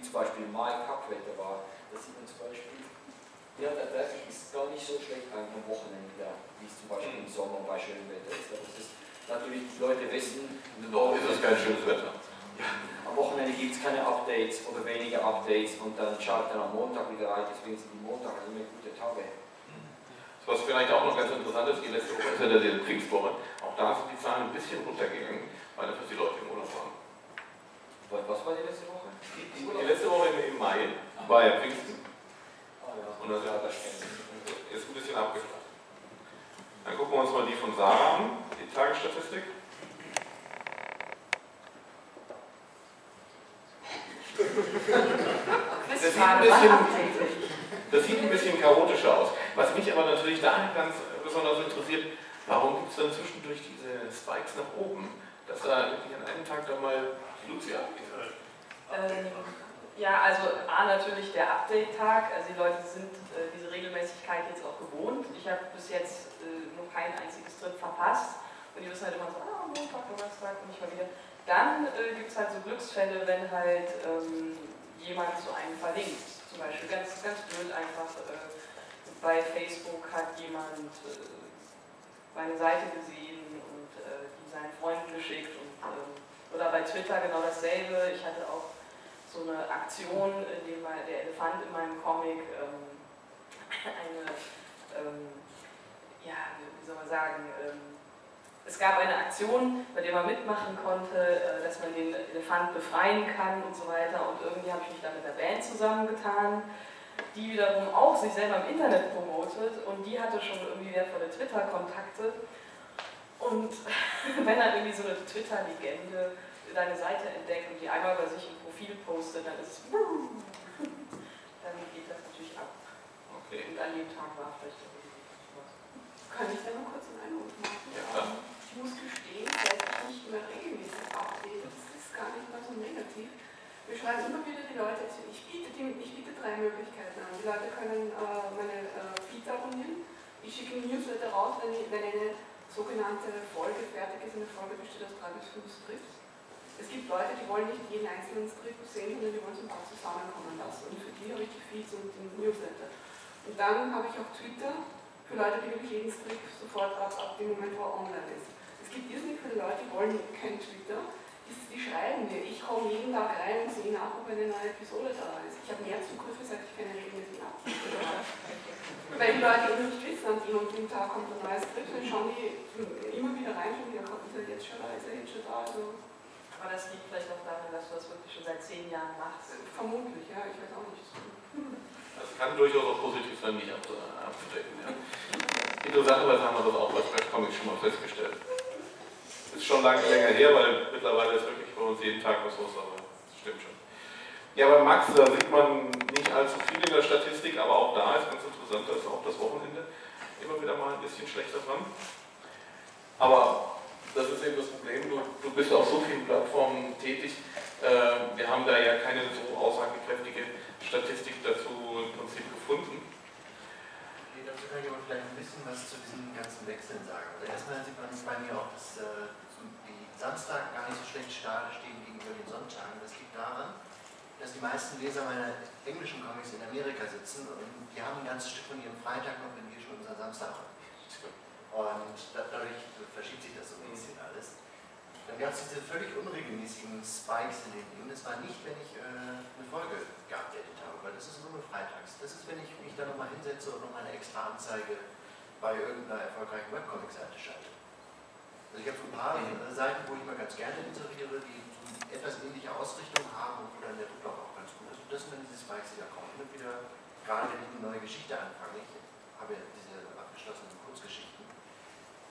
zum Beispiel im Mai Kackwetter war, da sieht man zum Beispiel, ja, der Traffic ist gar nicht so schlecht am am Wochenende, ja, wie es zum Beispiel im Sommer bei schönem Wetter ist. Aber das ist natürlich, die Leute wissen, Doch ist es kein schönes Wetter. am Wochenende gibt es keine Updates oder weniger Updates und dann schaut dann am Montag wieder rein, deswegen sind die Montage immer gute Tage. Was vielleicht auch noch ganz interessant ist, die letzte Woche ist ja die Pfingstwoche. Auch da sind die Zahlen ein bisschen runtergegangen, weil dafür die Leute im. Was war die letzte Woche? Die, die, die letzte Woche im, Mai war ja Pfingsten Ah ja, Und das- ja, das ist ein bisschen abgeflacht. Dann gucken wir uns mal die von Sarah an, die Tagesstatistik. Quizfrage, sieht ein bisschen-? Das sieht ein bisschen chaotischer aus. Was mich aber natürlich da ganz besonders interessiert, warum gibt es dann zwischendurch diese Spikes nach oben? Dass da wirklich an einem Tag dann mal Lucia. Ähm, ja, also A natürlich der Update-Tag, also die Leute sind äh, diese Regelmäßigkeit jetzt auch gewohnt. Ich habe bis jetzt äh, noch kein einziges Trip verpasst und die wissen halt immer so, ah, Montag, Donnerstag und ich mal wieder. Dann äh, gibt es halt so Glücksfälle, wenn halt ähm, jemand zu einem verlinkt. Zum Beispiel ganz, ganz blöd einfach, äh, bei Facebook hat jemand äh, meine Seite gesehen und äh, die seinen Freunden geschickt und, ähm, oder bei Twitter genau dasselbe. Ich hatte auch so eine Aktion, in dem der Elefant in meinem Comic ähm, eine, ähm, ja, wie soll man sagen, ähm, es gab eine Aktion, bei der man mitmachen konnte, äh, dass man den Elefant befreien kann und so weiter. Und irgendwie habe ich mich da mit der Band zusammengetan, die wiederum auch sich selber im Internet promotet und die hatte schon irgendwie wertvolle Twitter-Kontakte. Und wenn dann irgendwie so eine Twitter-Legende deine Seite entdeckt und die einmal bei sich im Profil postet, dann ist es. Dann geht das natürlich ab. Okay. Und an dem Tag war vielleicht irgendwie was. Kann ich da noch kurz einen Einwurf machen? Ja, klar. Ich muss gestehen, seit ich nicht mehr regelmäßig update, das ist gar nicht mal so negativ. Wir schreiben immer wieder die Leute zu. Ich biete, die, ich biete drei Möglichkeiten an. Die Leute können äh, meine äh, Feeds abonnieren. Ich schicke Newsletter raus, wenn, wenn eine sogenannte Folge fertig ist. Eine Folge besteht aus drei bis fünf Strips. Es gibt Leute, die wollen nicht jeden einzelnen Strip sehen, sondern die wollen es paar zusammenkommen lassen. Und für die habe ich die Feeds und den Newsletter. Und dann habe ich auch Twitter für Leute, die wirklich jeden Strip sofort ab, ab dem Moment, wo er online ist. Es gibt irrsinnig viele Leute, die wollen kein Twitter. Die schreiben mir, ich komme jeden Tag rein und sehe nach, ob eine neue Episode da ist. Ich habe mehr Zugriffe, seit ich keine regelmäßigen Abschnitte habe. Weil die Leute eben nicht wissen, an dem und dem Tag kommt ein neues Strip, dann schauen die immer wieder rein, schon wieder kommt er jetzt schon da, ist er jetzt schon da. Also Aber das liegt vielleicht auch daran, dass du das wirklich schon seit zehn Jahren machst. vermutlich, ja, ich weiß auch nicht. Das kann durchaus auch positiv sein, nicht abzu- abzudecken. Ja. Interessanterweise haben wir das auch bei Webcomics schon mal festgestellt. Ist schon lange länger her, weil mittlerweile ist wirklich bei uns jeden Tag was los, aber das stimmt schon. Ja, bei Max, da sieht man nicht allzu viel in der Statistik, aber auch da ist ganz interessant, da ist auch das Wochenende immer wieder mal ein bisschen schlechter dran. Aber das ist eben das Problem, du, du bist auf so vielen Plattformen tätig. Äh, wir haben da ja keine so aussagekräftige Statistik dazu im Prinzip gefunden. Okay, dazu kann ich aber vielleicht ein bisschen was zu diesen ganzen Wechseln sagen. Also erstmal sieht man bei mir auch, dass äh, die Samstag gar nicht so schlecht stehen gegenüber den Sonntagen. Das liegt daran, dass die meisten Leser meiner englischen Comics in Amerika sitzen und die haben ein ganzes Stück von ihrem Freitag noch, wenn wir schon unseren Samstag haben. Und da, dadurch verschiebt sich das so ein bisschen alles. Dann gab es diese völlig unregelmäßigen Spikes in den Dingen. Das war nicht, wenn ich äh, eine Folge geupdatet habe, weil das ist nur freitags. Das ist, wenn ich mich da nochmal hinsetze und nochmal eine extra Anzeige bei irgendeiner erfolgreichen Webcomic-Seite schalte. Also ich habe so ein paar äh, Seiten, wo ich mal ganz gerne inseriere, die etwas ähnliche Ausrichtung haben und wo dann der Rücklauf auch ganz gut ist. Und das sind dann diese Spikes, die da kommen. Immer wieder, gerade wenn ich eine neue Geschichte anfange, ich habe ja diese abgeschlossenen Kurzgeschichten,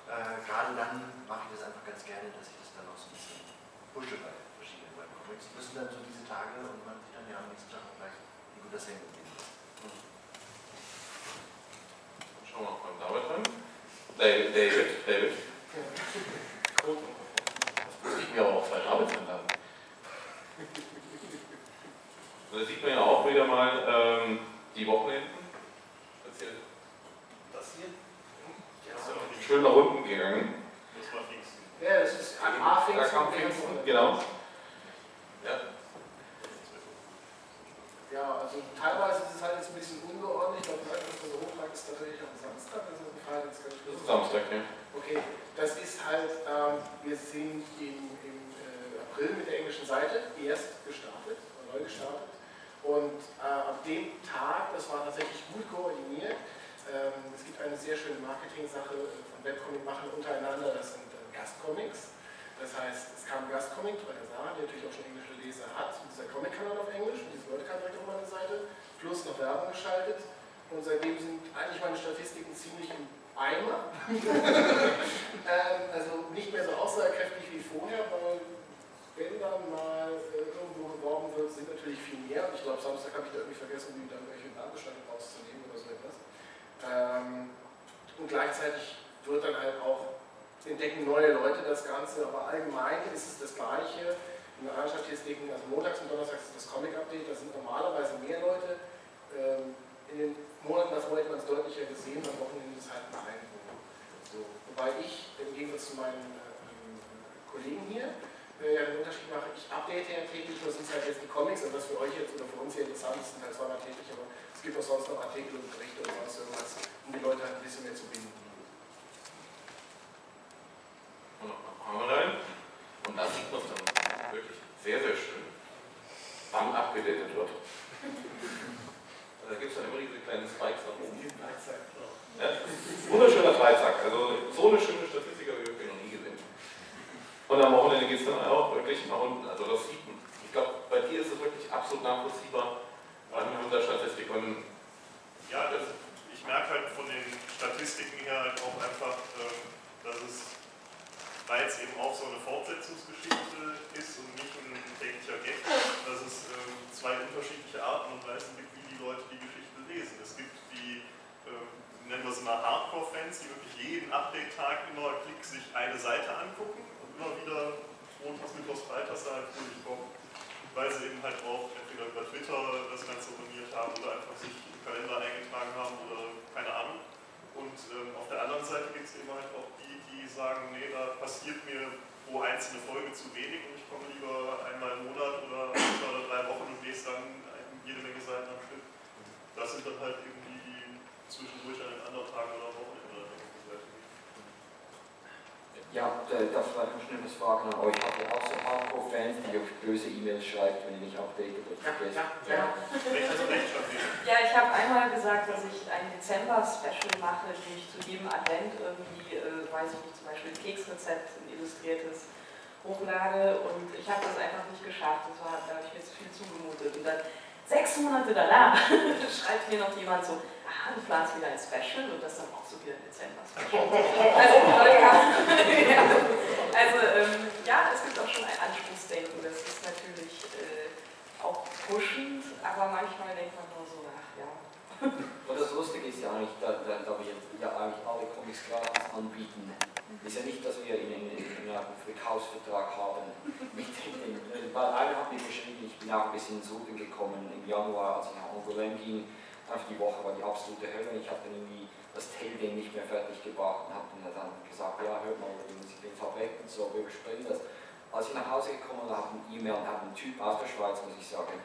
äh, gerade dann mache ich das einfach ganz gerne, dass ich das dann noch so ein bisschen pushe bei verschiedenen Webcomics. Das sind dann so diese Tage und man sieht dann ja am nächsten Tag auch gleich, wie gut das ist. Schauen wir mal David rein. David, David, David. Gut. Das ich mir aber auch zwei Davids einladen. Da sieht man ja auch wieder mal ähm, die Wochenenden. Erzähl. Das hier? Schön nach unten gegangen. Das war Pfingsten. Ja, das ist am A-Pfingsten. Da kam Pfingsten, genau. Ja. Ja, also teilweise ist es halt jetzt ein bisschen ungeordnet. Ich glaube, der öfters Hochlag ist tatsächlich am Samstag, also ist ganz Das ist Samstag, ja. Okay, das ist halt, ähm, wir sind im, im äh, April mit der englischen Seite erst gestartet, neu gestartet. Und äh, ab dem Tag, das war tatsächlich gut koordiniert. Ähm, es gibt eine sehr schöne Marketing-Sache äh, von Webcomic-Machern untereinander, das sind äh, Gastcomics. Das heißt, es kam ein Gastcomic der Sarah, natürlich auch schon englische Leser hat. Und dieser Comic-Kanal auf Englisch und diese Leute kamen direkt auf meine Seite, plus noch Werbung geschaltet. Und seitdem sind eigentlich meine Statistiken ziemlich im Eimer. ähm, also nicht mehr so aussagekräftig wie vorher, weil wenn dann mal äh, irgendwo geworben wird, sind natürlich viel mehr. Ich glaube, Samstag habe ich da irgendwie vergessen, die dann welche Datenbestände rauszunehmen oder so etwas. Ähm, und gleichzeitig wird dann halt auch, entdecken neue Leute das Ganze, aber allgemein ist es das Gleiche. In den anderen Statistiken, also montags und donnerstags ist das Comic-Update, da sind normalerweise mehr Leute. Ähm, in den Monaten davor hätte man es deutlicher gesehen, am Wochenende ist halt ein so. Wobei ich im Gegensatz zu meinen äh, Kollegen hier äh, ja den Unterschied mache, ich update ja täglich, nur sind es halt jetzt die Comics und das für euch jetzt oder für uns hier interessant ist, sind halt zweimal täglich, aber es gibt auch sonst noch Artikel und Berichte oder sonst irgendwas, um die Leute halt ein bisschen mehr zu binden. Online. Und da sieht man es dann wirklich sehr, sehr schön, wann abgedatet wird. Da gibt es dann immer diese kleinen Spikes nach oben. Wunderschöner Dreizack. Also so eine schöne Statistik habe ich wirklich noch nie gesehen. Und am Wochenende geht es dann auch wirklich nach unten. Also das sieht man. Ich glaube, bei dir ist es wirklich absolut nachvollziehbar, an unserer Statistik. Und ja, das, ich merke halt von den Statistiken her halt auch einfach, ähm, dass es, weil es eben auch so eine Fortsetzungsgeschichte ist und nicht ein täglicher Gag, dass es ähm, zwei unterschiedliche Arten und Weisen gibt, wie die Leute die Geschichte lesen. Es gibt die, ähm, nennen wir es mal Hardcore-Fans, die wirklich jeden Update-Tag immer klick sich eine Seite angucken und immer wieder montags, mittwochs, freitags da halt durchkommen, weil sie eben halt auch entweder über Twitter das Ganze abonniert haben oder einfach sich im Kalender eingetragen haben oder keine Ahnung. Und ähm, auf der anderen Seite gibt es eben halt auch die, die sagen, nee, da passiert mir pro einzelne Folge zu wenig und ich komme lieber einmal im Monat oder zwei oder drei Wochen und lese dann jede Menge Seiten am Stück. Das sind dann halt eben die, die zwischendurch an den anderen Tagen oder Wochenende dann auf die Seite gehen. Ja, da darf vielleicht noch schnell was fragen an euch. Habt ihr auch so Hardcore-Fans, die euch böse E-Mails schreibt, wenn ihr nicht Ja. Ich habe einmal gesagt, dass ich ein Dezember-Special mache, in dem ich zu jedem Advent irgendwie, äh, weiß ich nicht, zum Beispiel ein Keksrezept, ein illustriertes hochlade und ich habe das einfach nicht geschafft. Das war, da habe ich mir zu viel zugemutet. Und dann sechs Monate danach schreibt mir noch jemand so, ah, du planst wieder ein Special und das dann auch so wieder ein Dezember-Special. Also, ja, also ähm, ja, es gibt auch schon ein Anspruchsdenken, das ist natürlich pushend, aber manchmal denkt man nur so, ach ja. Und das Lustige ist ja eigentlich, da, da, da wir ja eigentlich alle Comics gratis anbieten, ist ja nicht, dass wir in, in, in einem Verkaufsvertrag haben. Mit dem, weil einer hat mir geschrieben, ich bin auch ein bisschen ins Rudern gekommen im Januar, als ich nach Angoulême ging. Einfach die Woche war die absolute Hölle. Ich habe dann irgendwie das Tailgame nicht mehr fertig gebracht und habe dann gesagt, ja, hört mal, ich bin weg und so, wir überspringen das. Als ich nach Hause gekommen bin, habe ich eine E-Mail und habe einen Typ aus der Schweiz, muss ich sagen,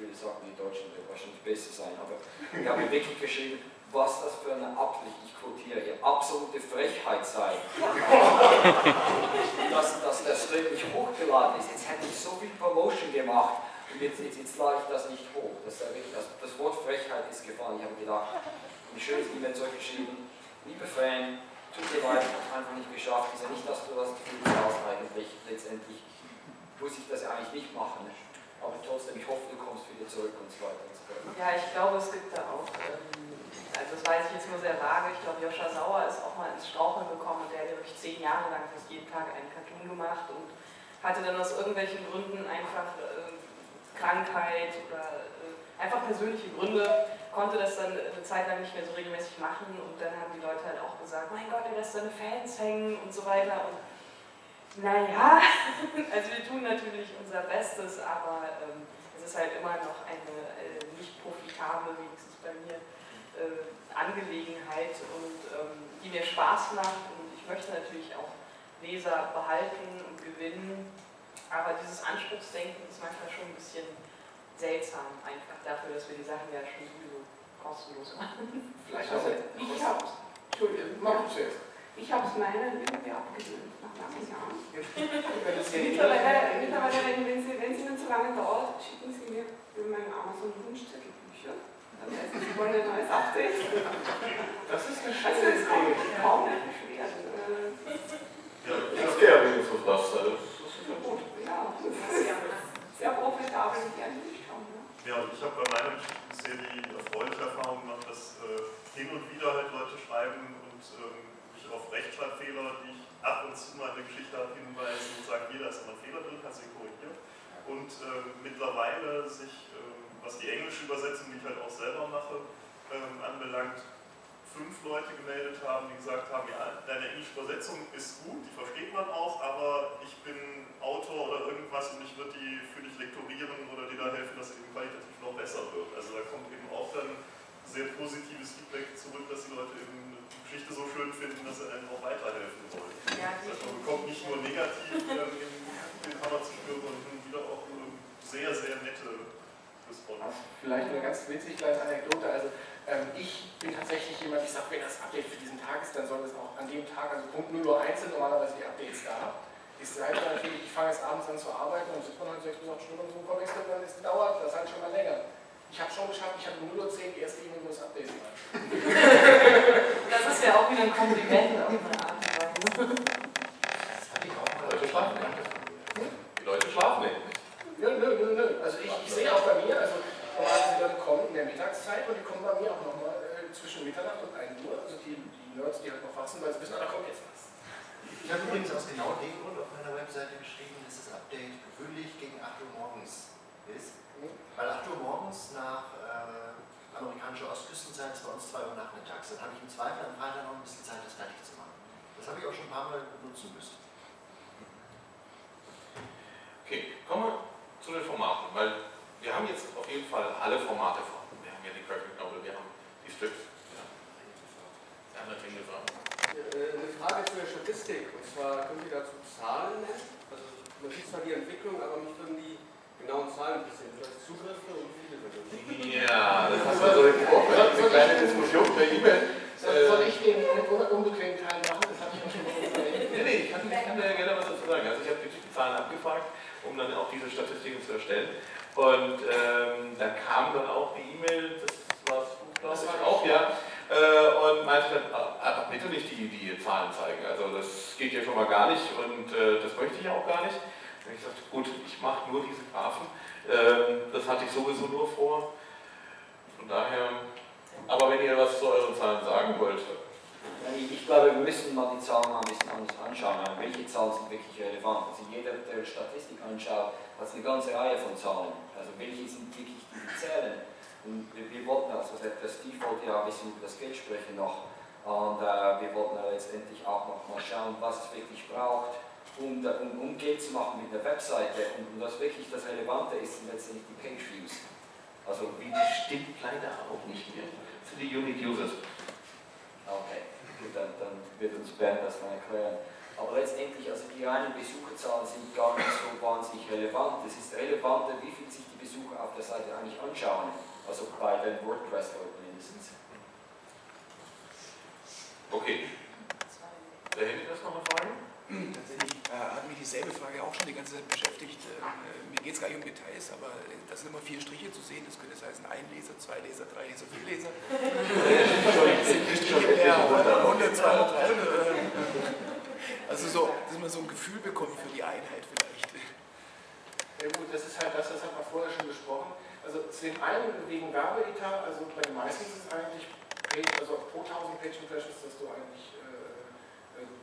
ich würde sagen, die Deutschen wird wahrscheinlich besser sein, aber ich habe wirklich geschrieben, was das für eine Absicht, ich quotiere hier, absolute Frechheit sei. dass, dass der Stream nicht hochgeladen ist. Jetzt hätte ich so viel Promotion gemacht und jetzt, jetzt, jetzt lade ich das nicht hoch. Das, das, das Wort Frechheit ist gefallen. Ich habe gedacht, ein schönes E-Mail zurückgeschrieben, liebe Fan, tut dir leid, ich habe einfach nicht geschafft. Ist ja nicht, dass du das Gefühl hast eigentlich. Letztendlich muss ich das ja eigentlich nicht machen. Aber trotzdem, ich hoffe, du kommst wieder zurück und so weiter und so fort. Ja, ich glaube, es gibt da auch, ähm, also das weiß ich jetzt nur sehr vage, ich glaube, Joscha Sauer ist auch mal ins Straucheln gekommen und der hat wirklich zehn Jahre lang fast jeden Tag einen Cartoon gemacht und hatte dann aus irgendwelchen Gründen einfach äh, Krankheit oder äh, einfach persönliche Gründe, konnte das dann eine Zeit lang nicht mehr so regelmäßig machen und dann haben die Leute halt auch gesagt, mein Gott, er lässt seine Fans hängen und so weiter und naja, also wir tun natürlich unser Bestes, aber ähm, es ist halt immer noch eine äh, nicht profitable, wenigstens bei mir, äh, Angelegenheit und ähm, die mir Spaß macht und ich möchte natürlich auch Leser behalten und gewinnen, aber dieses Anspruchsdenken ist manchmal schon ein bisschen seltsam, einfach dafür, dass wir die Sachen ja schon sowieso kostenlos machen. Vielleicht Also, auch. ich hab's, Entschuldigung, mach du zuerst. Ich hab's meinen irgendwie abgewöhnt, nach langen Jahren. Es Mittlerweile, mittlerweile wenn, wenn, sie, wenn es Ihnen zu lange dauert, schicken Sie mir über meinen Amazon-Wunschzettel Bücher. Dann heißt es, Sie wollen ein neues Update. Das ist eine Also schöne es kann Idee. mich kaum mehr beschweren. Äh, Ja, das wäre wenigstens was. Also, das ist ja gut. Ja, das sehr profitabel und gerne durchschauen. Ne? Ja, und ich habe bei meiner Geschichte sehr die erfreuliche Erfahrung gemacht, dass äh, hin und wieder halt Leute schreiben und ähm, auf Rechtschreibfehler, die ich ab und zu mal eine Geschichte habe hinweisen und sagen, hier, da ist aber ein Fehler drin, kannst du ihn korrigieren. Und äh, mittlerweile sich, äh, was die englische Übersetzung, die ich halt auch selber mache, ähm, anbelangt, fünf Leute gemeldet haben, die gesagt haben, ja, deine englische Übersetzung ist gut, die versteht man auch, aber ich bin Autor oder irgendwas und ich würde die für dich lektorieren oder dir da helfen, dass es eben qualitativ noch besser wird. Also da kommt eben auch dann sehr positives Feedback zurück, dass die Leute eben Geschichte so schön finden, dass sie einem auch weiterhelfen wollen. Ja, das heißt, man bekommt nicht nur negativ ähm, den Hammer zu spüren, sondern wieder auch sehr, sehr nette Response. Vielleicht eine ganz witzig kleine Anekdote. Also ähm, ich bin tatsächlich jemand, ich sage, wenn das Update für diesen Tag ist, dann soll es auch an dem Tag, also Punkt 0 Uhr 1 sind normalerweise die Updates da. Ist halt natürlich, ich fange jetzt abends an zu arbeiten und sitzt man halt 6 bis 8 Stunden und so Comics drin, dann ist, dauert das halt schon mal länger. Ich habe schon geschafft, ich habe 0 Uhr 10 die erste E-Mail, wo das Update war. Das ist ja auch wieder ein Kompliment auf eine Art und Weise. Die Leute schlafen nicht. Die Leute schlafen nicht. Nö, nö, nö, nö. Also ich, ich sehe auch bei mir, also normalerweise die Leute kommen in der Mittagszeit und die kommen bei mir auch nochmal äh, zwischen Mitternacht und 1 Uhr. Also die, die Nerds, die halt noch wach sind, weil sie wissen, ah, da kommt jetzt was. Ich habe übrigens aus genau dem Grund auf meiner Webseite geschrieben, dass das Update gewöhnlich gegen 8 Uhr morgens ist. Weil 8 Uhr morgens nach äh, amerikanischer Ostküstenzeit ist bei uns 2 Uhr nachmittags. Dann habe ich im Zweifel am Freitag noch ein bisschen Zeit, das fertig zu machen. Das habe ich auch schon ein paar Mal benutzen müssen. Okay, kommen wir zu den Formaten, weil wir haben jetzt auf jeden Fall alle Formate vor. Wir haben ja die Graphic Novel, wir haben die Strips. Ja. Der andere Dinge sagen. Äh, Eine Frage zur Statistik, und zwar können Sie dazu Zahlen nennen? Also man sieht zwar die Entwicklung, aber mich würden die genauen Zahlen interessieren. Vielleicht Zugriffe und wie viele das? Ja, das hast du so im Vorfeld, eine kleine Diskussion per E-Mail. Soll ich den unbequemen Teil machen? Das habe ich auch schon mal überlegt. Nee, nee, ich kann, ich kann da ja gerne was dazu sagen. Also ich habe die Zahlen abgefragt, um dann auch diese Statistiken zu erstellen. Und ähm, dann kam dann auch die E-Mail, das warst du, glaube ich, auch, ja. Äh, und meinte dann, aber bitte nicht die, die Zahlen zeigen. Also das geht ja schon mal gar nicht und äh, das möchte ich ja auch gar nicht. Und ich sagte, gut, ich mache nur diese Graphen. Ähm, das hatte ich sowieso nur vor. Von daher, aber wenn ihr was zu euren Zahlen sagen wollt. Ich glaube, wir müssen mal die Zahlen mal ein bisschen anders anschauen. Welche Zahlen sind wirklich relevant? Also jeder, der Statistik anschaut, hat eine ganze Reihe von Zahlen. Also welche sind wirklich die zählen? Und wir, wollten, also der Steve wollte ja ein bisschen über das Geld sprechen noch. Und äh, wir wollten letztendlich auch noch mal schauen, was es wirklich braucht, um, um, um Geld zu machen mit einer Webseite. Und, und was wirklich das Relevante ist, sind letztendlich die Page Views. Also wie das stimmt leider auch nicht mehr. Das sind die Unique Users. Okay, gut, dann, dann wird uns Bernd das mal erklären. Aber letztendlich, also die reinen Besucherzahlen sind gar nicht so wahnsinnig relevant. Es ist relevanter, wie viel sich die Besucher auf der Seite eigentlich anschauen. Also bei den WordPress-Leuten mindestens. Okay. Der Henning, hast noch eine Frage? Tatsächlich äh, hat mich dieselbe Frage auch schon die ganze Zeit beschäftigt. Äh, mir geht es gar nicht um Details, aber äh, da sind immer vier Striche zu sehen. Das könnte heißen ein Leser, zwei Leser, drei Leser, vier Leser. sind die Striche mehr 100, 200, 300? Also so, dass man so ein Gefühl bekommt für die Einheit vielleicht. Ja gut, das ist halt das, das hat man vorher schon besprochen. Also zu dem einen wegen Werbeetat, also bei den meisten ist es eigentlich also pro 1000 Page Impressions, dass du eigentlich äh,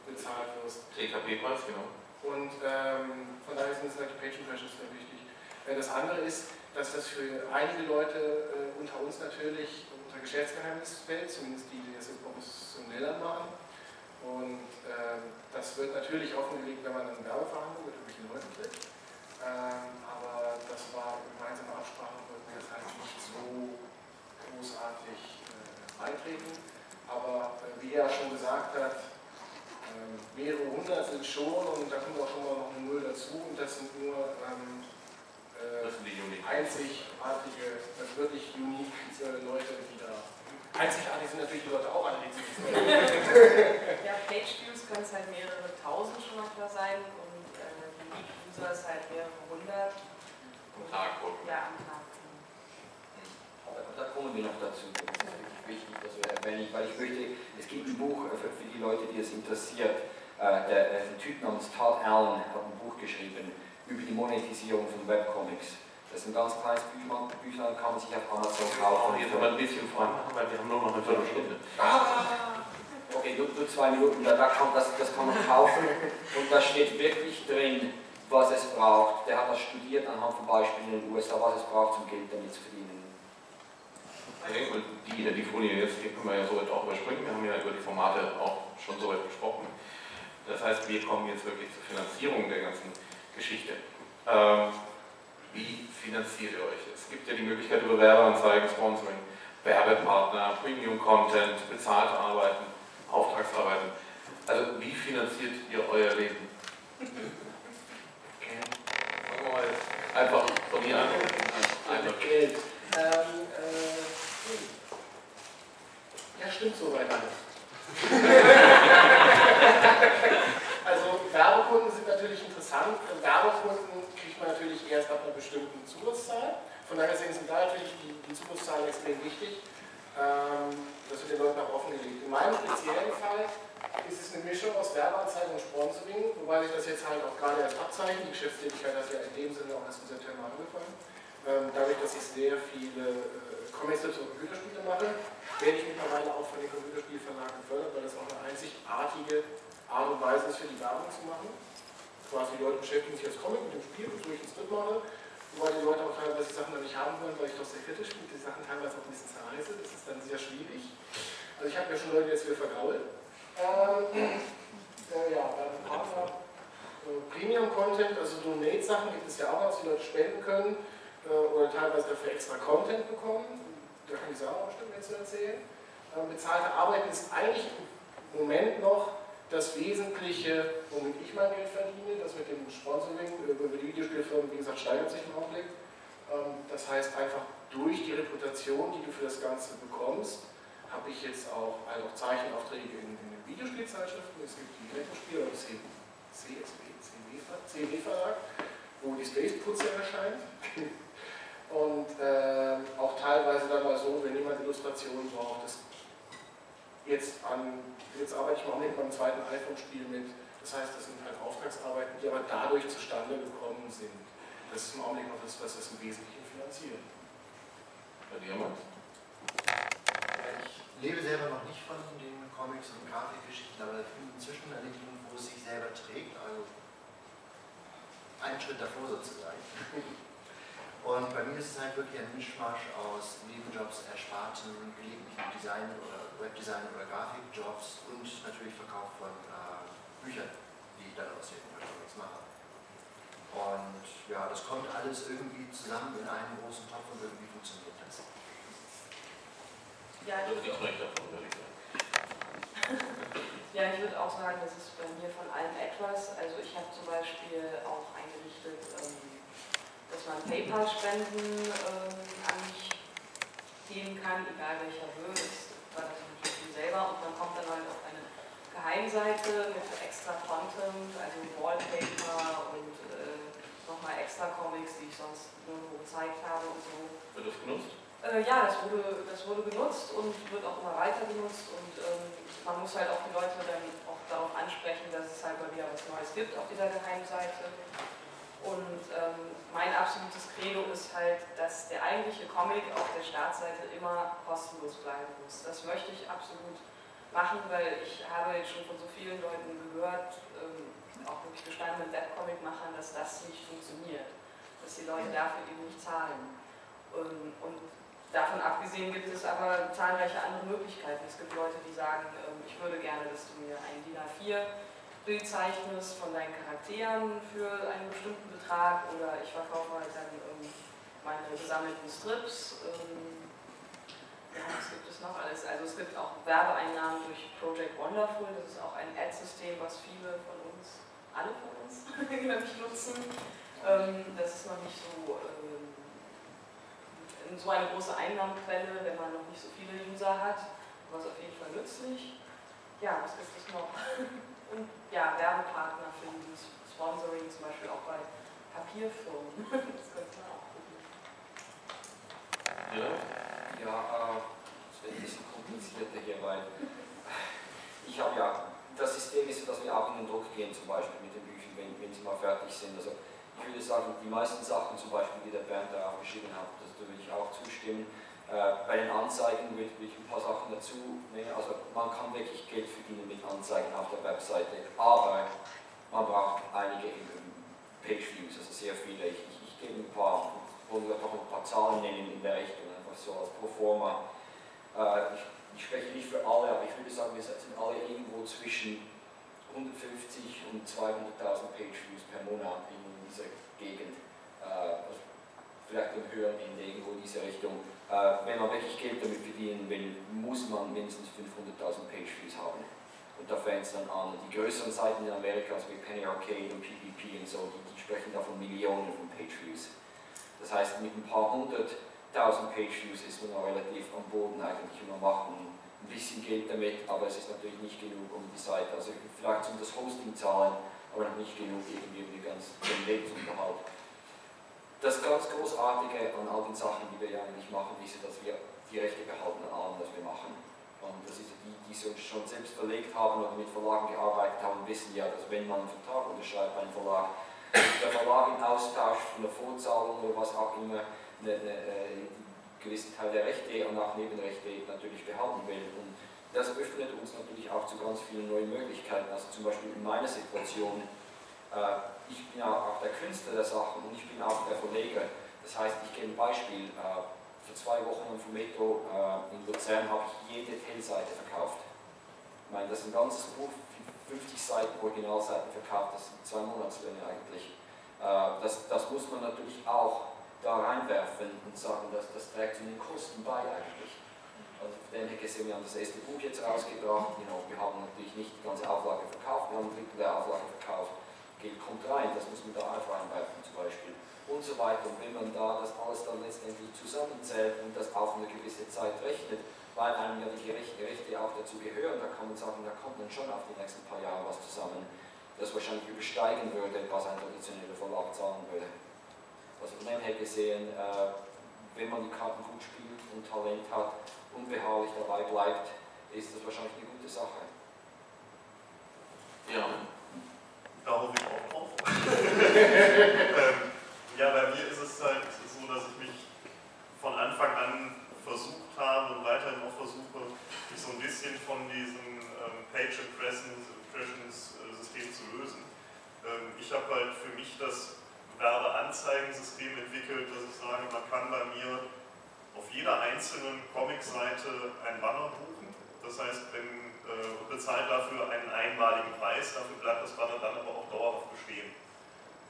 bezahlt wirst. TKP-Preis, genau. Und ähm, von daher sind es halt die Page Impressions sehr wichtig. Das andere ist, dass das für einige Leute äh, unter uns natürlich unter Geschäftsgeheimnis fällt, zumindest die, die das jetzt professioneller machen. Und ähm, das wird natürlich offengelegt, wenn man eine Werbeverhandlung mit irgendwelchen Leuten trifft. Ähm, aber das war gemeinsame Absprache, wollten wir jetzt halt nicht so großartig äh, beitreten. Aber äh, wie er schon gesagt hat, äh, mehrere hundert sind schon und da kommt auch schon mal noch eine Null dazu und das sind nur ähm, das sind die unique. einzigartige, das wirklich unique äh, Leute, die da. Einzigartig sind natürlich die Leute auch alle, die sich Ja, Page Views können es halt mehrere tausend schon manchmal sein und äh, Unique User ist halt mehrere hundert. Am Tag, Ja, am Tag. Aber da kommen wir noch dazu. Wichtig, dass wir erwähnen, weil ich möchte, es gibt ein Buch äh, für, für die Leute, die es interessiert. Äh, der, äh, ein Typ namens Todd Allen hat ein Buch geschrieben über die Monetisierung von Webcomics. Das ist ein ganz kleines Büchlein, Büchlein kann man sich auf Amazon kaufen. Oh, jetzt aber ein bisschen voranmachen, weil wir haben nur noch eine Viertelstunde. Ah! Okay, okay, nur, nur zwei Minuten, da, da kann, das, das kann man kaufen und da steht wirklich drin, was es braucht. Der hat das studiert anhand von Beispielen in den USA, was es braucht, um Geld damit zu verdienen. Und die, die Folie jetzt, die können wir ja soweit auch überspringen. Wir haben ja über die Formate auch schon soweit gesprochen. Das heißt, wir kommen jetzt wirklich zur Finanzierung der ganzen Geschichte. Ähm, wie finanziert ihr euch? Es gibt ja die Möglichkeit über Werbeanzeigen, Sponsoring, Werbepartner, Premium Content, bezahlte Arbeiten, natürlich Verkauf von äh, Büchern, die ich dann aus den Comics mache. Und ja, das kommt alles irgendwie zusammen in einen großen Topf und irgendwie funktioniert das. Ja, Das ich liegt würde ja, ich würde auch sagen, das ist bei mir von allem etwas. Also ich habe zum Beispiel auch eingerichtet, ähm, dass man PayPal-Spenden ähm, an mich geben kann, egal welcher Höhe ist, war das natürlich selber und man kommt dann halt auf eine Geheimseite mit extra Content, also Wallpaper und äh, nochmal extra Comics, die ich sonst nirgendwo gezeigt habe und so. Wird das genutzt? Äh, ja, das wurde, das wurde genutzt und wird auch immer weiter genutzt und ähm, man muss halt auch die Leute dann auch darauf ansprechen, dass es halt mal wieder was Neues gibt auf dieser Geheimseite. Und ähm, mein absolutes Credo ist halt, dass der eigentliche Comic auf der Startseite immer kostenlos bleiben muss. Das möchte ich absolut machen, weil ich habe jetzt schon von so vielen Leuten gehört, ähm, auch wirklich gestandenen Webcomic-Machern, dass das nicht funktioniert, dass die Leute dafür eben nicht zahlen. Ähm, und davon abgesehen gibt es aber zahlreiche andere Möglichkeiten. Es gibt Leute, die sagen, ähm, ich würde gerne, dass du mir ein DIN A4 Bild zeichnest von deinen Charakteren für einen bestimmten Betrag oder ich verkaufe halt dann ähm, meine gesammelten Strips. Ähm, was gibt es noch alles? Also es gibt auch Werbeeinnahmen durch Project Wonderful, das ist auch ein Ad-System, was viele von uns, alle von uns, glaube ich, nutzen. Ähm, das ist noch nicht so, ähm, so eine große Einnahmenquelle, wenn man noch nicht so viele User hat, aber es ist auf jeden Fall nützlich. Ja, was gibt es noch? Und ja, Werbepartner für dieses Sponsoring, zum Beispiel auch bei Papierfirmen. Das könnte man auch gucken. Ja. Ja, äh, das wird ein bisschen komplizierter hier, weil ich habe ja, das System ist, dass wir auch in den Druck gehen, zum Beispiel mit den Büchern, wenn, wenn sie mal fertig sind. Also ich würde sagen, die meisten Sachen, zum Beispiel, die der Bernd da auch geschrieben hat, das da würde ich auch zustimmen. Äh, bei den Anzeigen will, will ich ein paar Sachen dazu nehmen. Also man kann wirklich Geld verdienen mit Anzeigen auf der Webseite, aber man braucht einige Page-Views, also sehr viele. Ich, ich, ich gebe ein paar, wollte doch ein paar Zahlen nennen in der Richtung, so als Proforma. Äh, ich, ich, spreche nicht für alle, aber ich würde sagen, wir sind alle irgendwo zwischen 150 und 200.000 Page-Views per Monat in dieser Gegend. Äh, also vielleicht im höheren Ende irgendwo in diese Richtung. Äh, wenn man wirklich Geld damit verdienen will, muss man mindestens 500.000 Page-Views haben. Und da fängt es dann an. Die größeren Seiten in Amerika, also wie Penny Arcade und PPP und so, die, die sprechen da von Millionen von Page-Views. Das heißt, mit ein paar hundert 1000-Page-News ist man relativ am Boden eigentlich immer machen. ein bisschen Geld damit, aber es ist natürlich nicht genug, um die Seite, also vielleicht um das Hosting zahlen, aber noch nicht genug, irgendwie um den ganzen Lebensunterhalt. Das ganz Großartige an all den Sachen, die wir ja eigentlich machen, ist, dass wir die Rechte behalten an allem, was wir machen. Und das ist die, die es uns schon selbst verlegt haben oder mit Verlagen gearbeitet haben, wissen ja, dass wenn man einen Vertrag unterschreibt, bei einem Verlag, der Verlag in Austausch von der Vorzahlung oder was auch immer, eine, eine, äh, gewissen Teil der Rechte und auch Nebenrechte natürlich behalten will. Und das öffnet uns natürlich auch zu ganz vielen neuen Möglichkeiten. Also zum Beispiel in meiner Situation, äh, ich bin auch der Künstler der Sachen und ich bin auch der Verleger. Das heißt, ich gebe ein Beispiel. Äh, vor zwei Wochen am Fumetto äh, in Luzern habe ich jede Tellseite verkauft. Ich meine, das ist ein ganzes Buch, 50 Seiten, Originalseiten verkauft, das sind zwei Monatslöhne eigentlich. Äh, das, das muss man natürlich auch da reinwerfen und sagen, dass das trägt zu den Kosten bei eigentlich. Also von dem her gesehen, wir haben das erste Buch jetzt rausgebracht, know, wir haben natürlich nicht die ganze Auflage verkauft, wir haben ein Drittel der Auflage verkauft, Geld kommt rein, das muss man da auch reinwerfen zum Beispiel und so weiter. Und wenn man da das alles dann letztendlich zusammenzählt und das auf eine gewisse Zeit rechnet, weil einem ja die Rechte auch dazu gehören, da kann man sagen, da kommt dann schon auf die nächsten paar Jahre was zusammen, das wahrscheinlich übersteigen würde, was ein traditioneller Verlag zahlen würde. Also von dem her gesehen, äh, wenn man die Karten gut spielt und Talent hat, unbeharrlich dabei bleibt, ist das wahrscheinlich eine gute Sache. Ja. Da hoffe ich auch drauf. ähm, ja, bei mir ist es halt so, dass ich mich von Anfang an versucht habe und weiterhin auch versuche, mich so ein bisschen von diesem ähm, Page Impressions-System zu lösen. Ähm, ich habe halt für mich das Werbeanzeigensystem entwickelt, dass ich sage, man kann bei mir auf jeder einzelnen Comic-Seite ein Banner buchen. Das heißt, wenn, äh, bezahlt dafür einen einmaligen Preis, dafür bleibt das Banner dann aber auch dauerhaft bestehen.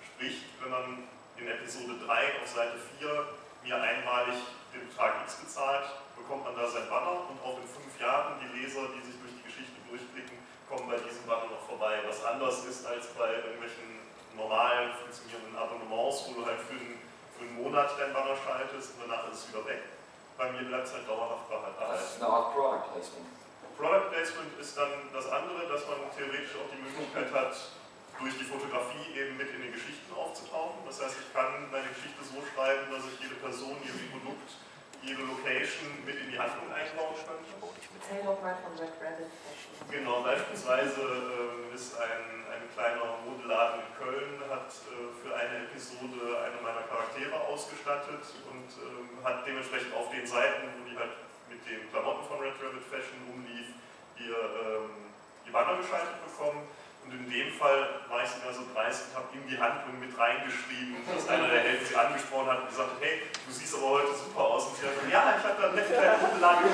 Sprich, wenn man in Episode 3 auf Seite 4 mir einmalig den Betrag X bezahlt, bekommt man da sein Banner und auch in fünf Jahren die Leser, die sich durch die Geschichte durchblicken, kommen bei diesem Banner noch vorbei. Was anders ist als bei irgendwelchen normal funktionierenden Abonnements, wo du halt für einen, für einen Monat dein Banner schaltest und danach ist es wieder weg. Bei mir bleibt es halt dauerhaft behalten. Das ist eine Art Product Placement. Product Placement ist dann das andere, dass man theoretisch auch die Möglichkeit hat, durch die Fotografie eben mit in den Geschichten aufzutauchen. Das heißt, ich kann meine Geschichte so schreiben, dass ich jede Person, jedes Produkt, jede Location mit in die Handlung einbauen könnte. Erzähl doch mal von Red Rabbit Genau, beispielsweise äh, ist ein, ein kleiner Modelladen in Köln, hat äh, für eine Episode eine meiner Charaktere ausgestattet und äh, hat dementsprechend auf den Seiten, wo die halt mit den Klamotten von Red Rabbit Fashion umlief, hier ähm, die Banner geschaltet bekommen. Und in dem Fall war ich sogar so dreist und habe in die Handlung mit reingeschrieben, dass einer der Helden sie angesprochen hat und gesagt hat, hey, du siehst aber heute super aus. Und sie hat gesagt, ja, ich habe da eine kleine Modelage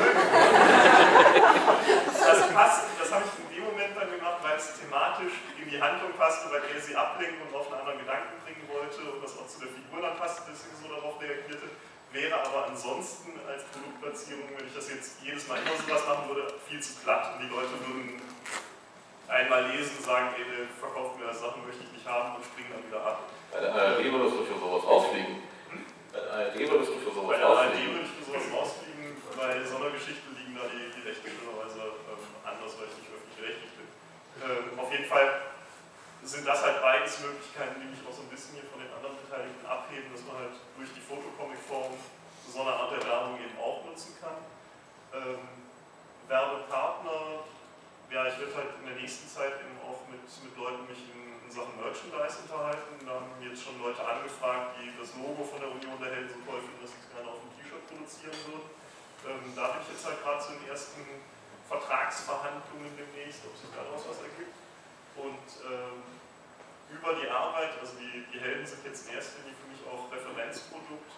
Das passt, das habe ich in dem Moment dann gemacht, weil es thematisch in die Handlung passte, weil er sie ablenken und auf einen anderen Gedanken bringen wollte und das auch zu der Figur dann passte, deswegen so darauf reagierte. Wäre aber ansonsten als Produktplatzierung, wenn ich das jetzt jedes Mal immer sowas machen würde, viel zu glatt und die Leute würden einmal lesen, sagen, ey, der verkauft mir Sachen, möchte ich nicht haben und springen dann wieder ab. Bei der ARD würdest du für sowas rausfliegen. Bei der ARD würdest du für sowas Bei der ARD würde ich für sowas rausfliegen, bei so einer Geschichte liegen da die, die Rechte schönerweise ähm, anders, weil ich nicht öffentlich-rechtlich bin. Ähm, auf jeden Fall sind das halt beides Möglichkeiten, die mich auch so ein bisschen hier von den anderen Beteiligten abheben, dass man halt durch die Fotocomic-Form so eine Art der Werbung eben auch nutzen kann. Ähm, Werbepartner ja, ich werde halt in der nächsten Zeit eben auch mit, mit Leuten mich in, in Sachen Merchandise unterhalten. Da haben mir jetzt schon Leute angefragt, die das Logo von der Union der Helden so toll finden, dass sie es gerne auf ein T-Shirt produzieren Ähm, da bin ich jetzt halt gerade zu den ersten Vertragsverhandlungen demnächst, ob sich daraus was ergibt. Und ähm, über die Arbeit, also die, die Helden sind jetzt in erster Linie für mich auch Referenzprodukt,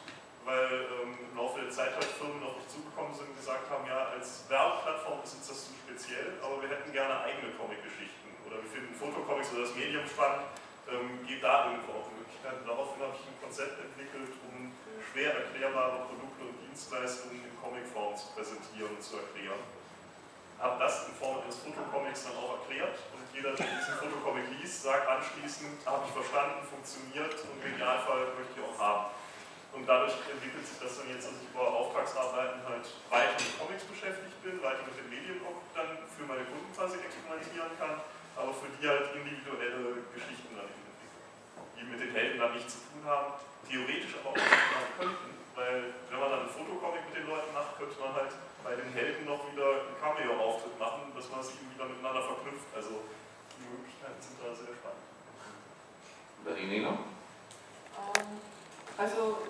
weil ähm, im Laufe der Zeit halt Firmen auf mich zugekommen sind und gesagt haben, ja, als Werbeplattform ist uns das zu speziell, aber wir hätten gerne eigene Comic-Geschichten oder wir finden Fotocomics oder das Medium spannend, ähm, geht da irgendwo auch Möglichkeiten. Daraufhin habe ich ein Konzept entwickelt, um schwer erklärbare Produkte und Dienstleistungen in Comicform zu präsentieren und zu erklären. Habe das in Form eines Fotocomics dann auch erklärt und jeder, der diesen Fotocomic liest, sagt anschließend, habe ich verstanden, funktioniert und im Idealfall möchte ich auch haben. Und dadurch entwickelt sich das dann jetzt, dass ich bei Auftragsarbeiten halt weiter mit Comics beschäftigt bin, weiter mit dem Medium auch dann für meine Kunden quasi experimentieren kann, aber für die halt individuelle Geschichten dann entwickeln, die mit den Helden dann nichts zu tun haben, theoretisch aber auch nicht machen könnten, weil wenn man dann einen Fotocomic mit den Leuten macht, könnte man halt bei den Helden noch wieder einen Cameo-Auftritt machen, dass man sie wieder miteinander verknüpft. Also die Möglichkeiten sind da sehr spannend. Marinina? Ähm, also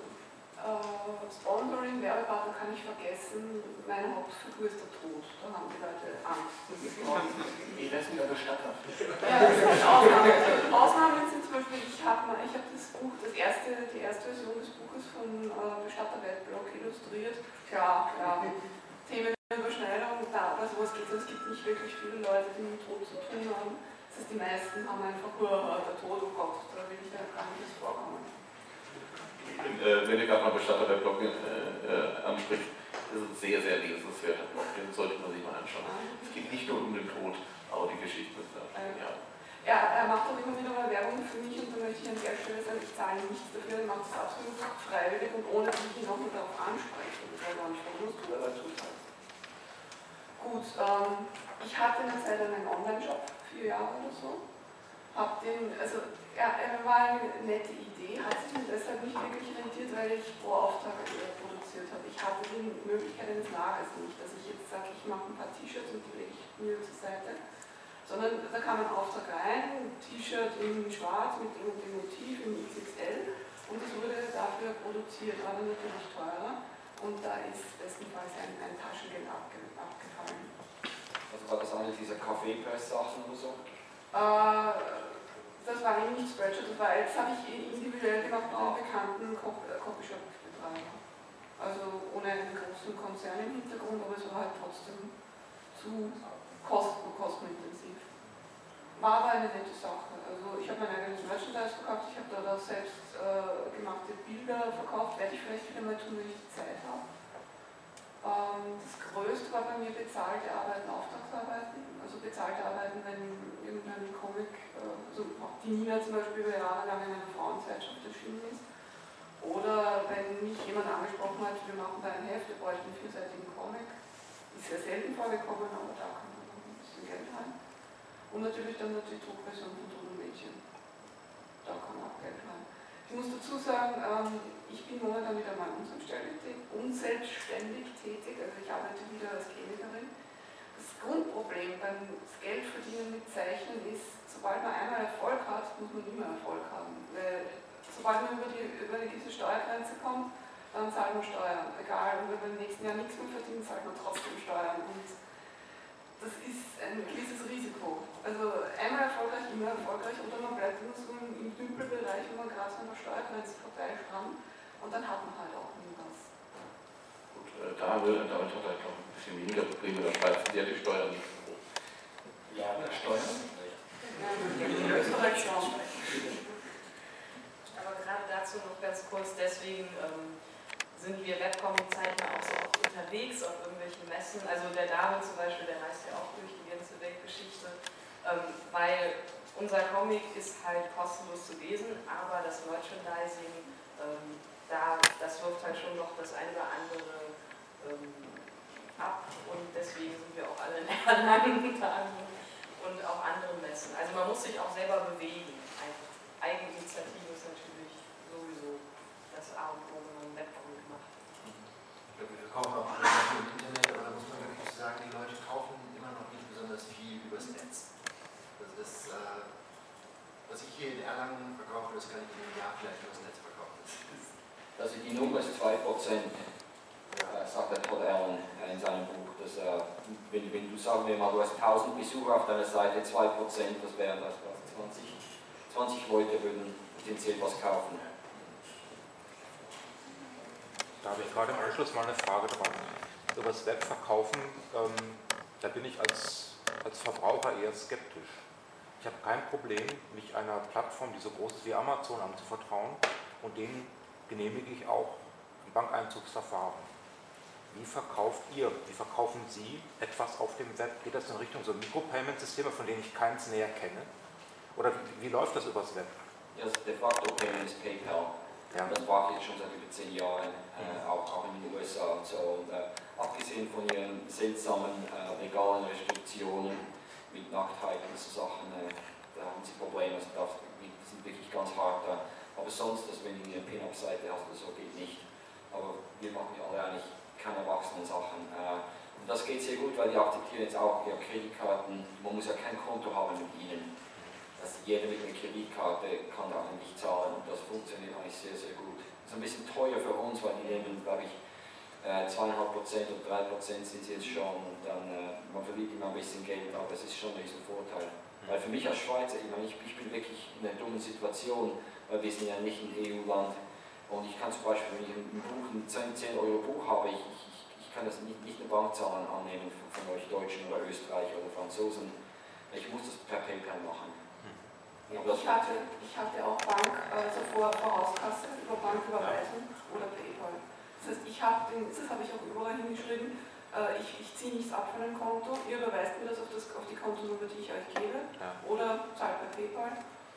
äh, Sponsoring, Werbepartner kann ich vergessen. Meine Hauptfigur ist der Tod. Da haben die Leute Angst. Ich weiß nicht, Bestatter. Ja, das sind Ausnahmen. Ausnahmen sind zum Beispiel, ich habe hab das Buch, das erste, die erste Version des Buches von äh, Bestatter Weltblock illustriert. Klar, ja. Themenüberschneidung, da bei sowas geht es. Es gibt nicht wirklich viele Leute, die mit Tod zu tun haben. Das heißt, die meisten haben einfach nur äh, der Tod, oh Gott, da will ich ja gar nicht vorkommen äh, wenn ihr gerade mal Bestatter der Blog äh, äh, anspricht, ist ein sehr, sehr lesenswerter Blog, den sollte man sich mal anschauen. Es geht nicht nur um den Tod, aber die Geschichte ist da. Ja. Ja, er macht auch immer wieder mal Werbung für mich und da möchte ich an der Stelle sagen, ich zahle nichts dafür, er macht es absolut freiwillig und ohne dass ich ihn auch darauf anspreche. Warum es tut, aber halt. Gut, ähm, ich hatte eine Zeit lang einen Online-Shop, vier Jahre oder so. Hab den, also ja, er war eine nette Idee, hat sich mir deshalb nicht wirklich rentiert, weil ich pro Auftrag produziert habe. Ich hatte die Möglichkeit eines Lagers nicht, dass ich jetzt sage, ich mache ein paar T-Shirts und die lege ich mir zur Seite sondern da kam ein Auftrag rein, ein T-Shirt in schwarz mit dem, dem Motiv in XXL und das wurde dafür produziert, war dann natürlich teurer und da ist bestenfalls ein, ein Taschengeld abge, abgefallen. Also war das eine dieser Kaffeepress-Sachen oder so? Äh, das war eben nicht Spreadshirt, das, war, das habe ich individuell gemacht mit einem bekannten äh, Copyshop-Betreiber. Also ohne einen großen Konzern im Hintergrund, aber es war halt trotzdem zu kosten, kostenintensiv. War aber eine nette Sache. Also ich habe mein eigenes Merchandise verkauft, ich habe dort auch selbst äh, gemachte Bilder verkauft, werde ich vielleicht wieder mal tun, wenn ich die Zeit habe. Ähm, das größte war bei mir bezahlte Arbeiten, Auftragsarbeiten. Also bezahlte Arbeiten, wenn irgendein Comic, also die Nina zum Beispiel über Jahre lang in einer Frauenzeitschrift erschienen ist. Oder wenn mich jemand angesprochen hat, wir machen da ein Heft, wir bräuchten einen vierseitigen Comic. Ist sehr selten vorgekommen, aber da kann Geld rein. Und natürlich dann die Druckversion von Drogenmädchen. Da kann auch Geld rein. Ich muss dazu sagen, ähm, ich bin momentan wieder mal unselbstständig tätig, also ich arbeite wieder als Chemikerin. Grundproblem beim Geldverdienen mit Zeichnen ist, sobald man einmal Erfolg hat, muss man immer Erfolg haben. Weil sobald man über, die, über eine gewisse Steuergrenze kommt, dann zahlt man Steuern. Egal, wenn man im nächsten Jahr nichts mehr verdient, zahlt man trotzdem Steuern. Und das ist ein gewisses Risiko. Also einmal erfolgreich, immer erfolgreich oder man bleibt immer so im Dümpelbereich, wo man gerade an der Steuergrenze vorbeischrammt und dann hat man halt auch äh, da will, damit hat er glaube ein bisschen weniger Probleme, da Schweiz die hat die Steuern nicht so hoch. Ja, Steuern? Ja, Österreich schon. Aber gerade dazu noch ganz kurz, deswegen ähm, sind wir Webcomic-Zeichner auch so oft unterwegs auf irgendwelchen Messen. Also der David zum Beispiel, der reist ja auch durch die ganze Weltgeschichte, ähm, weil unser Comic ist halt kostenlos zu lesen, aber das Merchandising, ähm, da, das wirft halt schon noch das eine oder andere ähm, ab und deswegen sind wir auch alle in Erlangen und auch anderen Messen. Also man muss sich auch selber bewegen. Einfach. Eigeninitiative ist natürlich sowieso das A und O kaufen auch alle Sachen im Internet, aber da muss man wirklich sagen, die Leute kaufen immer noch nicht besonders viel übers Netz. Also das, äh, was ich hier in Erlangen verkaufe, das kann ich in einem Jahr vielleicht übers Netz verkaufen. Also die Nummer ist 2%, ja. sagt der Todd Allen. Das, äh, wenn, wenn du sagen wir mal, du hast 1000 Besucher auf deiner Seite, 2%, das wären das, was, 20, 20 Leute würden potenziell was kaufen. Da habe ich gerade im Anschluss mal eine Frage dran. Über das Web verkaufen, ähm, da bin ich als, als Verbraucher eher skeptisch. Ich habe kein Problem, mich einer Plattform, die so groß ist wie Amazon, anzuvertrauen und denen genehmige ich auch ein Bankeinzugsverfahren. Wie verkauft ihr, wie verkaufen Sie etwas auf dem Web? Geht das in Richtung so Micropayment-Systeme, von denen ich keins näher kenne? Oder wie, wie läuft das übers Web? Ja, also de facto Payment ist PayPal. Ja. Das war ich jetzt schon seit über zehn Jahren, äh, auch, auch in den USA und so. Und, äh, abgesehen von ihren seltsamen äh, legalen Restriktionen mit Nacktheit und so Sachen, äh, da haben sie Probleme, also die sind wirklich ganz hart da. Aber sonst, dass wenn du eine Pin-Up-Seite hast oder so, geht nicht. Aber wir machen ja alle eigentlich keine erwachsenen Sachen. Äh, und das geht sehr gut, weil die akzeptieren jetzt auch ihre Kreditkarten. Man muss ja kein Konto haben mit ihnen. Also jeder mit einer Kreditkarte kann da nicht zahlen und das funktioniert eigentlich sehr, sehr gut. Das ist ein bisschen teuer für uns, weil die nehmen, glaube ich, äh, zweieinhalb Prozent und drei Prozent sind sie jetzt schon und dann äh, man verliert immer ein bisschen Geld, aber es ist schon ein riesen Vorteil. Weil für mich als Schweizer, ich, meine, ich, ich bin wirklich in einer dummen Situation, weil wir sind ja nicht ein EU-Land und ich kann zum Beispiel, wenn ich ein Buch, ein 10, 10 Euro Buch habe, ich, ich, ich kann das nicht, nicht eine Bankzahlen annehmen von, von euch Deutschen oder Österreicher oder Franzosen. Ich muss das per PayPal machen. Ja, ich, hatte, ich hatte auch Bank, also vor Vorauskasse über Banküberweisung oder PayPal. Das heißt, ich habe das habe ich auch überall hingeschrieben, äh, ich, ich ziehe nichts ab von einem Konto, ihr überweist mir das auf, das auf die Kontonummer, die ich euch gebe, ja. oder zahlt bei PayPal.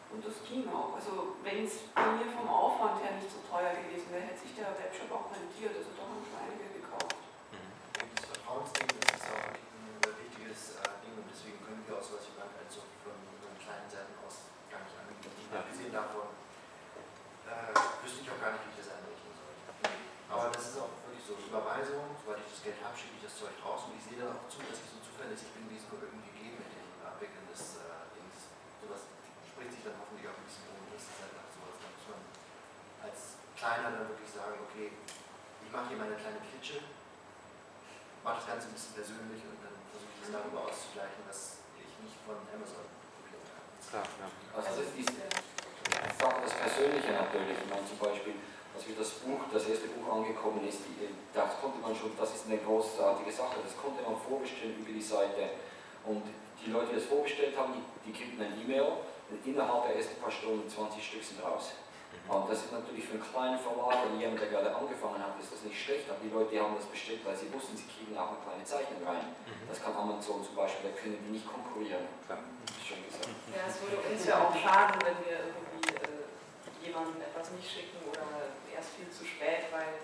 Und das ging auch. Also wenn es bei mir vom Aufwand her nicht so teuer gewesen wäre, hätte sich der Webshop auch rentiert. Also da haben schon einige gekauft. Mhm. Das Vertrauensding, das ist auch ein wichtiges äh, Ding und deswegen können wir auch sowas wie Bankeinzug von kleinen Seiten aus gar nicht anbieten. Ja. Abgesehen davon äh, wüsste ich auch gar nicht, wie ich das einrichten soll. Aber das ist auch wirklich so Überweisung, sobald ich das Geld habe, schicke ich das Zeug raus und ich sehe dann auch zu, dass ich so zuverlässig bin, wie es nur irgendwie geht mit dem Abwickeln des äh, spricht sich dann hoffentlich auch ein bisschen um. Das ist einfach sowas, da muss man als Kleiner dann wirklich sagen, okay, ich mache hier meine kleine Klitsche, mache das Ganze ein bisschen persönlich und dann versuche ich das darüber auszugleichen, dass ich nicht von Amazon Klar, ja. Also das ist das Persönliche natürlich. Ich meine zum Beispiel, als wir das Buch, das erste Buch angekommen ist, das konnte man schon, das ist eine großartige Sache, das konnte man vorbestellen über die Seite. Und die Leute, die das vorbestellt haben, die, die kriegten ein E-Mail innerhalb der ersten paar Stunden 20 Stück sind raus. Und das ist natürlich für einen kleinen Verlag und jemand, der gerade angefangen hat, ist das nicht schlecht. Aber die Leute die haben das bestellt, weil sie wussten, sie kriegen auch eine kleine Zeichnung rein. Mhm. Das kann Amazon zum Beispiel, da können die nicht konkurrieren. Klar. Schon gesagt. Ja, es würde uns ja auch schaden, wenn wir irgendwie äh, jemandem etwas nicht schicken oder erst viel zu spät, weil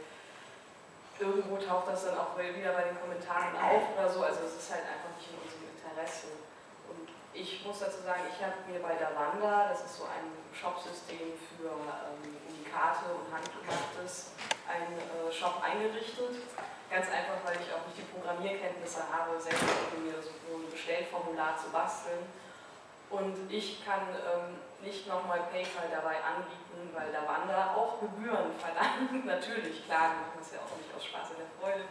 irgendwo taucht das dann auch wieder bei den Kommentaren auf oder so. Also es ist halt einfach nicht in unserem Interesse. Ich muss dazu sagen, ich habe mir bei Davanda, das ist so ein Shopsystem für ähm, und Handgemachtes, einen äh, Shop eingerichtet. Ganz einfach, weil ich auch nicht die Programmierkenntnisse habe, selbst mir so ein Bestellformular zu basteln. Und ich kann ähm, nicht nochmal PayPal dabei anbieten, weil Davanda auch Gebühren verlangt. Natürlich, klar, wir machen das ja auch nicht aus Spaß und der Freude.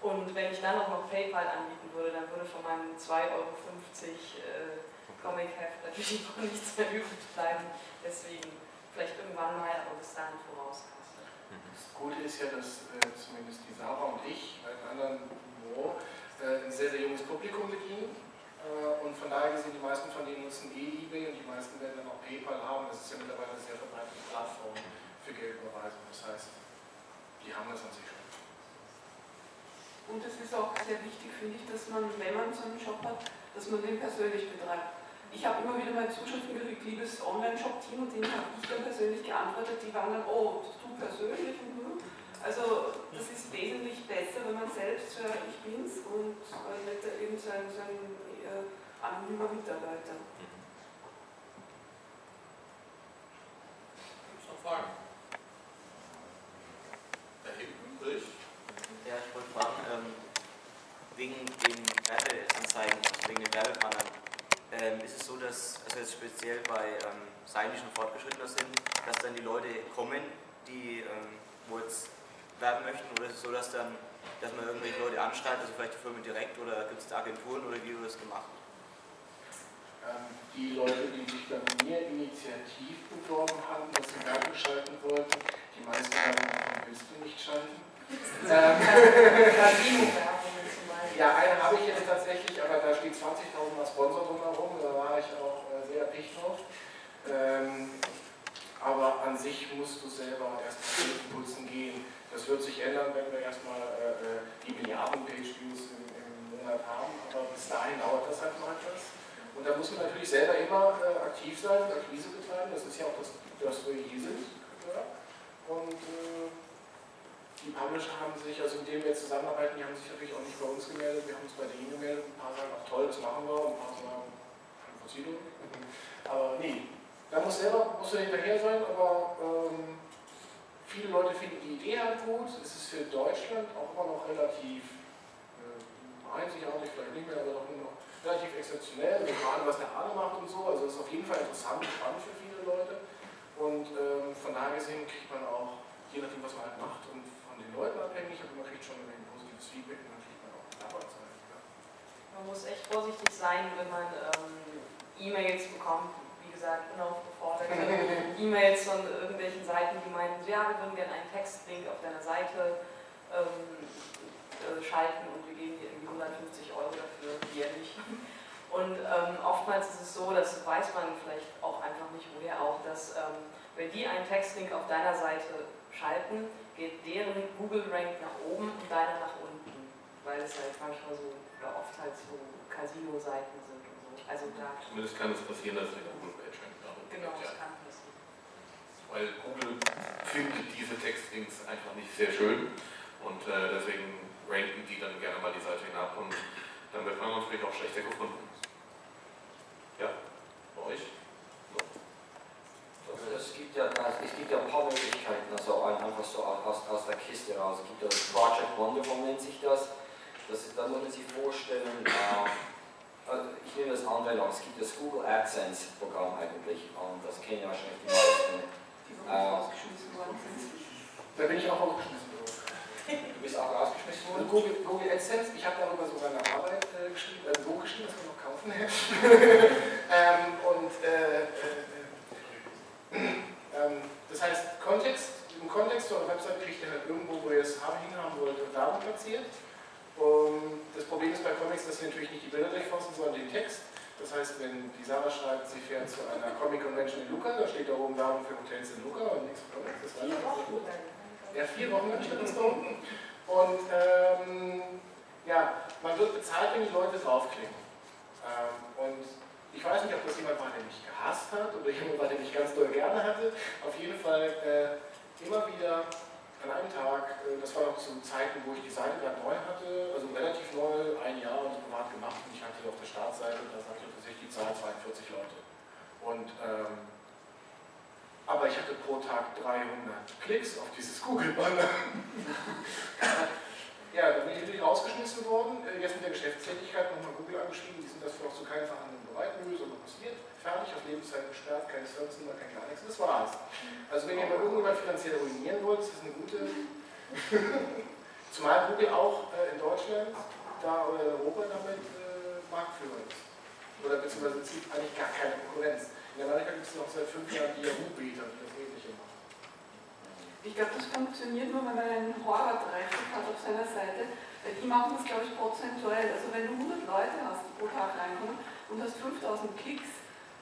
Und wenn ich dann auch noch PayPal anbieten würde, dann würde von meinen 2,50 Euro äh, Comic-Heft natürlich noch nichts mehr übrig bleiben. Deswegen vielleicht irgendwann mal, aber bis dahin vorauskasten. Das Gute ist ja, dass äh, zumindest die Sarah und ich bei anderen Niveau äh, ein sehr, sehr junges Publikum bedienen. Äh, und von daher gesehen, die meisten von denen nutzen eh eBay und die meisten werden dann auch PayPal haben. Das ist ja mittlerweile eine sehr verbreitete Plattform für Geldüberweisung. Das heißt, die haben das an sich schon. Und es ist auch sehr wichtig, finde ich, dass man, wenn man so einen Shop hat, dass man den persönlich betreibt. Ich habe immer wieder mal Zuschriften gekriegt, liebes Online-Shop-Team, und denen habe ich dann persönlich geantwortet, die waren dann, oh, du persönlich du. Also das ist wesentlich besser, wenn man selbst so, ich bin's und äh, nicht eben so ein, so ein äh, anonymer Mitarbeiter. Gibt es noch Fragen? Da hinten, Bericht. Ja, ich wollte fragen, ähm, wegen den Werbeanzeigen, also wegen den Werbepartnern, ähm, ist es so, dass, also jetzt speziell bei die schon fortgeschrittener sind, dass dann die Leute kommen, die ähm, wo jetzt werben möchten, oder ist es so, dass dann, dass man irgendwelche Leute anschreibt, also vielleicht die Firma direkt oder gibt es da Agenturen oder wie wird das gemacht? Ähm, die Leute, die sich bei mir initiativ beworben haben, dass sie Werbung schalten wollten, die meisten haben willst du nicht schalten? ähm, ja, eine habe ich jetzt tatsächlich, aber da steht 20.000 als Sponsor drumherum, da war ich auch äh, sehr dicht drauf. Ähm, aber an sich musst du selber erstmal Impulsen gehen. Das wird sich ändern, wenn wir erstmal äh, äh die Milliarden Page-Views im, im, Monat haben, aber bis dahin dauert das halt mal etwas. Und da muss man natürlich selber immer äh, aktiv sein, Akquise betreiben, das ist ja auch das, das wir hier sind. Ja. Und äh, die Publisher haben sich, also mit denen wir jetzt zusammenarbeiten, die haben sich natürlich auch nicht bei uns gemeldet, wir haben uns bei denen gemeldet, ein paar sagen, ach toll, das machen wir, und ein paar sagen, Fazilo. Aber nee, da muss selber, muss er hinterher sein, aber ähm, viele Leute finden die Idee halt gut, es ist für Deutschland auch immer noch relativ äh, einzigartig, vielleicht nicht mehr, aber doch immer noch relativ exzeptionell, gerade was der Arne macht und so, also es ist auf jeden Fall interessant und spannend für viele Leute und ähm, von daher gesehen kriegt man auch, je nachdem was man halt macht und den Leuten abhängig, aber man kriegt schon ein positives Feedback und dann kriegt man auch Arbeitszeit. Ja. Man muss echt vorsichtig sein, wenn man ähm, E-Mails bekommt, gesagt, unaufgefordert. E-Mails von irgendwelchen Seiten, die meinen, ja, wir würden gerne einen Textlink auf deiner Seite ähm, äh, schalten und wir geben dir irgendwie 150 Euro dafür, jährlich. Und ähm, oftmals ist es so, das weiß man vielleicht auch einfach nicht, woher auch, dass ähm, wenn die einen Textlink auf deiner Seite schalten, geht deren Google-Rank nach oben und deiner nach unten, weil es halt manchmal so, oder oft halt so Casino-Seiten sind und so. Also da Zumindest kann es passieren, dass der unten Genau, das ja. kann passieren. Weil Google findet diese Textlinks einfach nicht sehr schön und äh, deswegen ranken die dann gerne mal die Seite hinab und dann wird man natürlich auch schlechter gefunden. Ja, bei euch? Also es gibt ja, es gibt ja ein paar Möglichkeiten, also einfach so aus, aus der Kiste raus. Es gibt ja das Project Wonderful nennt sich das. das ist, da muss man sich vorstellen, äh, ich nehme das andere noch, es gibt das Google AdSense Programm eigentlich und das kennen ja wahrscheinlich die meisten. Äh, da bin ich auch rausgeschmissen worden. Du bist auch rausgeschmissen worden? Und Google, Google AdSense, ich habe darüber sogar eine Arbeit äh, geschrieben, ein Buch geschrieben, das kann man noch kaufen. ähm, und äh, äh ähm, das heißt, Kontext, im Kontext eurer Website kriegt ihr halt irgendwo, wo ihr es hinhaben wollt, Werbung platziert. Und das Problem ist bei Comics, dass wir natürlich nicht die Bilder durchforsten, sondern den Text. Das heißt, wenn die Sarah schreibt, sie fährt zu einer Comic Convention in Luca, da steht da oben Werbung für Hotels in Luca und nichts für Comics. Das vier Wochen Ja, vier Wochen lang steht das da unten. Und ähm, ja, man wird bezahlt, wenn die Leute draufklicken. Ähm, und ich weiß nicht, ob das jemand war, der mich gehasst hat oder jemand war, der mich ganz doll gerne hatte. Auf jeden Fall äh, immer wieder an einem Tag, äh, das war noch zu Zeiten, wo ich die Seite gerade neu hatte, also relativ neu, ein Jahr und privat gemacht und ich hatte auf der Startseite, da ich tatsächlich die Zahl 42 Leute. Und ähm, aber ich hatte pro Tag 300 Klicks auf dieses Google-Banner. ja, da bin ich natürlich rausgeschmissen worden. Äh, jetzt mit der Geschäftstätigkeit nochmal Google angeschrieben, die sind dafür auch zu keinen Verhandlungen bereit. Nö, so passiert. Fertig, auf Lebenszeit gesperrt, keine Service-Nummer, kein gar nichts. Das war's. Also wenn ihr mal irgendjemand finanziell ruinieren wollt, ist das eine gute. Zumal Google auch äh, in Deutschland da oder in Europa damit äh, Marktführer ist. Oder beziehungsweise zieht eigentlich gar keine Konkurrenz. In Amerika gibt es noch seit fünf Jahren die Yahoo-Beta, die das Ähnliche machen. Ich glaube, das funktioniert nur, wenn man einen Horror-Traffic hat auf seiner Seite. Weil die machen das, glaube ich, prozentuell. Also wenn du 100 Leute hast, die pro Tag reinkommen und hast 5000 Klicks,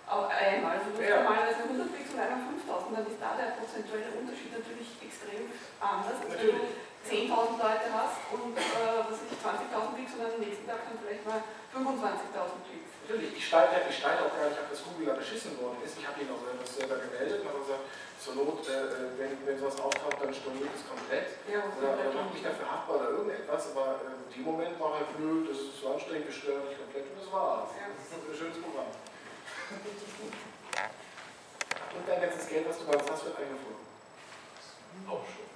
einmal, also du hast Ja. normalerweise 100 Klicks und einmal 5000, dann ist da der prozentuelle Unterschied natürlich extrem anders. als wenn du Natürlich. 10.000 Leute hast und äh, was weiß ich, 20.000 Klicks und am nächsten Tag dann vielleicht mal 25.000 Klicks. Natürlich, ich streite, ich auch gar nicht ab, dass Google da beschissen worden ist. Ich habe ihn auch selber, selber gemeldet und habe gesagt, zur Not, äh, wenn, wenn sowas auftaucht, dann storniert es komplett. Ja, oder, oder macht mich dafür haftbar oder irgendetwas, aber äh, in dem Moment war halt blöd, das ist so anstrengend, gestört, nicht komplett und das war's. Ja. Das ist ein schönes Programm. Und dein ganzes Geld, was du bei uns hast, wird eingeflogen. Auch schon.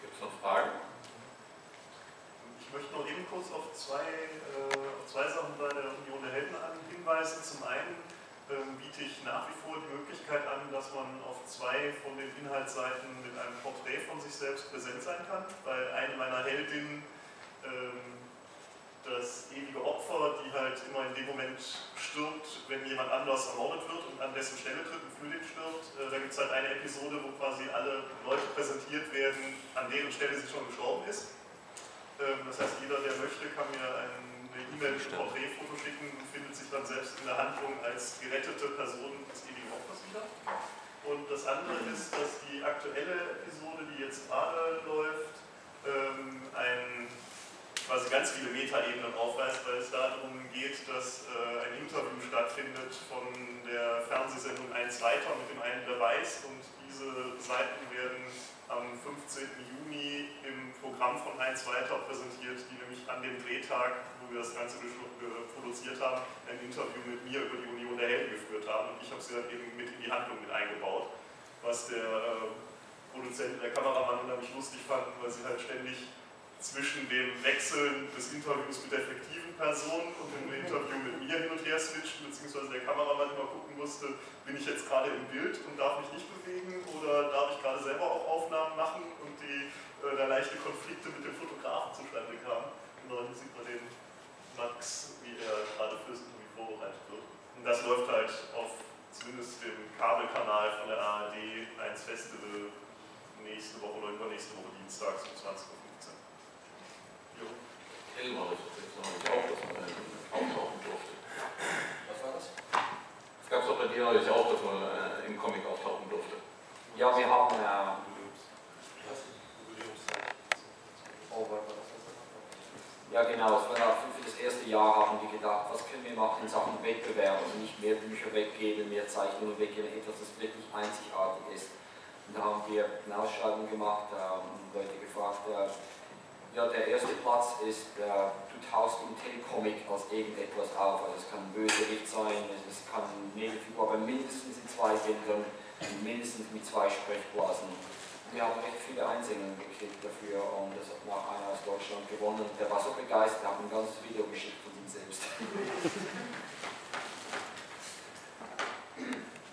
Gibt es noch Fragen? Ich möchte noch eben kurz auf zwei, äh, auf zwei Sachen bei der Union der Helden hinweisen. Zum einen ähm, biete ich nach wie vor die Möglichkeit an, dass man auf zwei von den Inhaltsseiten mit einem Porträt von sich selbst präsent sein kann, weil eine meiner Heldinnen ähm, das ewige Opfer, die halt immer in dem Moment stirbt, wenn jemand anders ermordet wird und an dessen Stelle tritt und für den stirbt. Äh, da gibt es halt eine Episode, wo quasi alle Leute präsentiert werden, an deren Stelle sie schon gestorben ist. Ähm, das heißt, jeder, der möchte, kann mir eine E-Mail mit Porträtfoto schicken und findet sich dann selbst in der Handlung als gerettete Person des ewigen Opfers wieder. Und das andere ist, dass die aktuelle Episode, die jetzt gerade läuft, ähm, ein quasi ganz viele Metaebenen aufweist, weil es darum geht, dass äh, ein Interview stattfindet von der Fernsehsendung 1 weiter mit dem einen, der weiß. Und diese Seiten werden am 15. Juni im Programm von 1 weiter präsentiert, die nämlich an dem Drehtag, wo wir das Ganze produziert haben, ein Interview mit mir über die Union der Helden geführt haben. Und ich habe sie dann eben mit in die Handlung mit eingebaut, was der äh, Produzent, der Kameramann unheimlich lustig fand, weil sie halt ständig zwischen dem Wechseln des Interviews mit der fiktiven Person und dem Interview mit mir hin und her switchen, beziehungsweise der Kameramann immer gucken musste, bin ich jetzt gerade im Bild und darf mich nicht bewegen oder darf ich gerade selber auch Aufnahmen machen und die, äh, da leichte Konflikte mit dem Fotografen zustande kamen. Und dann sieht man den Max, wie er gerade fürs Interview vorbereitet wird. Und das läuft halt auf zumindest dem Kabelkanal von der ARD 1 Festival nächste Woche oder übernächste Woche dienstags um 20 Uhr. Auch, dass man auftauchen durfte. Was war das? Es gab es auch bei dir neulich auch, dass man äh, im Comic auftauchen durfte. Ja, wir haben. Äh, oh, ja, genau. Für das erste Jahr haben wir gedacht, was können wir machen in Sachen Wettbewerb? Also nicht mehr Bücher weggeben, mehr Zeichnungen weggeben, etwas, das wirklich einzigartig ist. Und da haben wir eine Ausschreibung gemacht äh, Leute gefragt, äh, ja, der erste Platz ist, äh, du tauchst im Telecomic als irgendetwas auf. Also es kann Bösewicht sein, es kann Nebenfigur, aber mindestens in zwei Bildern, mindestens mit zwei Sprechblasen. Wir haben recht viele Einsendungen gekriegt dafür und das hat nach einer aus Deutschland gewonnen. Der war so begeistert, hat ein ganzes Video geschickt von ihm selbst.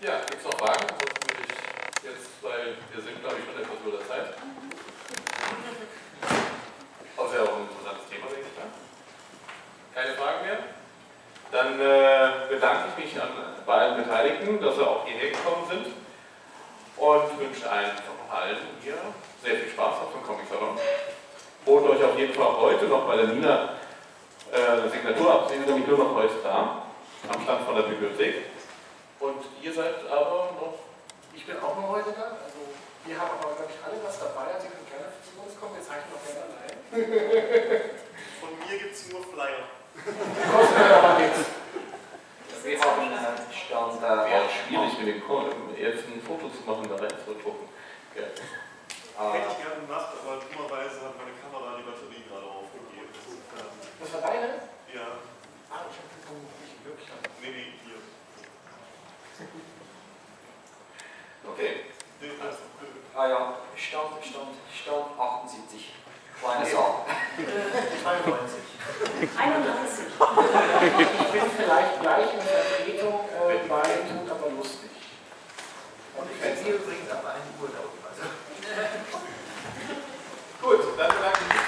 Ja, gibt es noch Fragen? Ansonsten würde ich jetzt, weil wir sind, glaube ich, schon etwas über der Zeit. Das wäre auch ein interessantes Thema, denke ich. Ja? Keine Fragen mehr? Dann äh, bedanke ich mich an, bei allen Beteiligten, dass sie auch hierher gekommen sind und wünsche einfach allen hier sehr viel Spaß auf dem Comic Salon. Holt euch auf jeden Fall heute noch bei der Nina äh, Signatur ab. Sie ist nämlich nur noch heute da, am Stand von der Bibliothek. Und ihr seid aber noch. Ich bin auch noch heute da. Also, wir haben aber, glaube ich, alle was dabei. Also, ihr könnt gerne zu uns kommen. Wir zeichnen auch gerne allein. Von mir gibt es nur Flyer. Kostet aber nichts. Wir haben Stand. Äh, Wäre schwierig mit dem Code, jetzt ein Foto zu machen, da reinzudrucken. Ja. Ah. Hätte ich gerne gemacht, aber dummerweise hat meine Kamera die Batterie gerade aufgegeben. Das war deine? Ja. Ah, ich habe nicht wirklich. Nee, nee, hier. Okay. Ah ja, Stand, Stand, Stand 78. Kleine Sau. 92. 31. Ich bin vielleicht gleich in Vertretung äh, bei Tut aber lustig. Und ich werde hier übrigens aber einen Urlaub. Also. Gut, dann danke ich.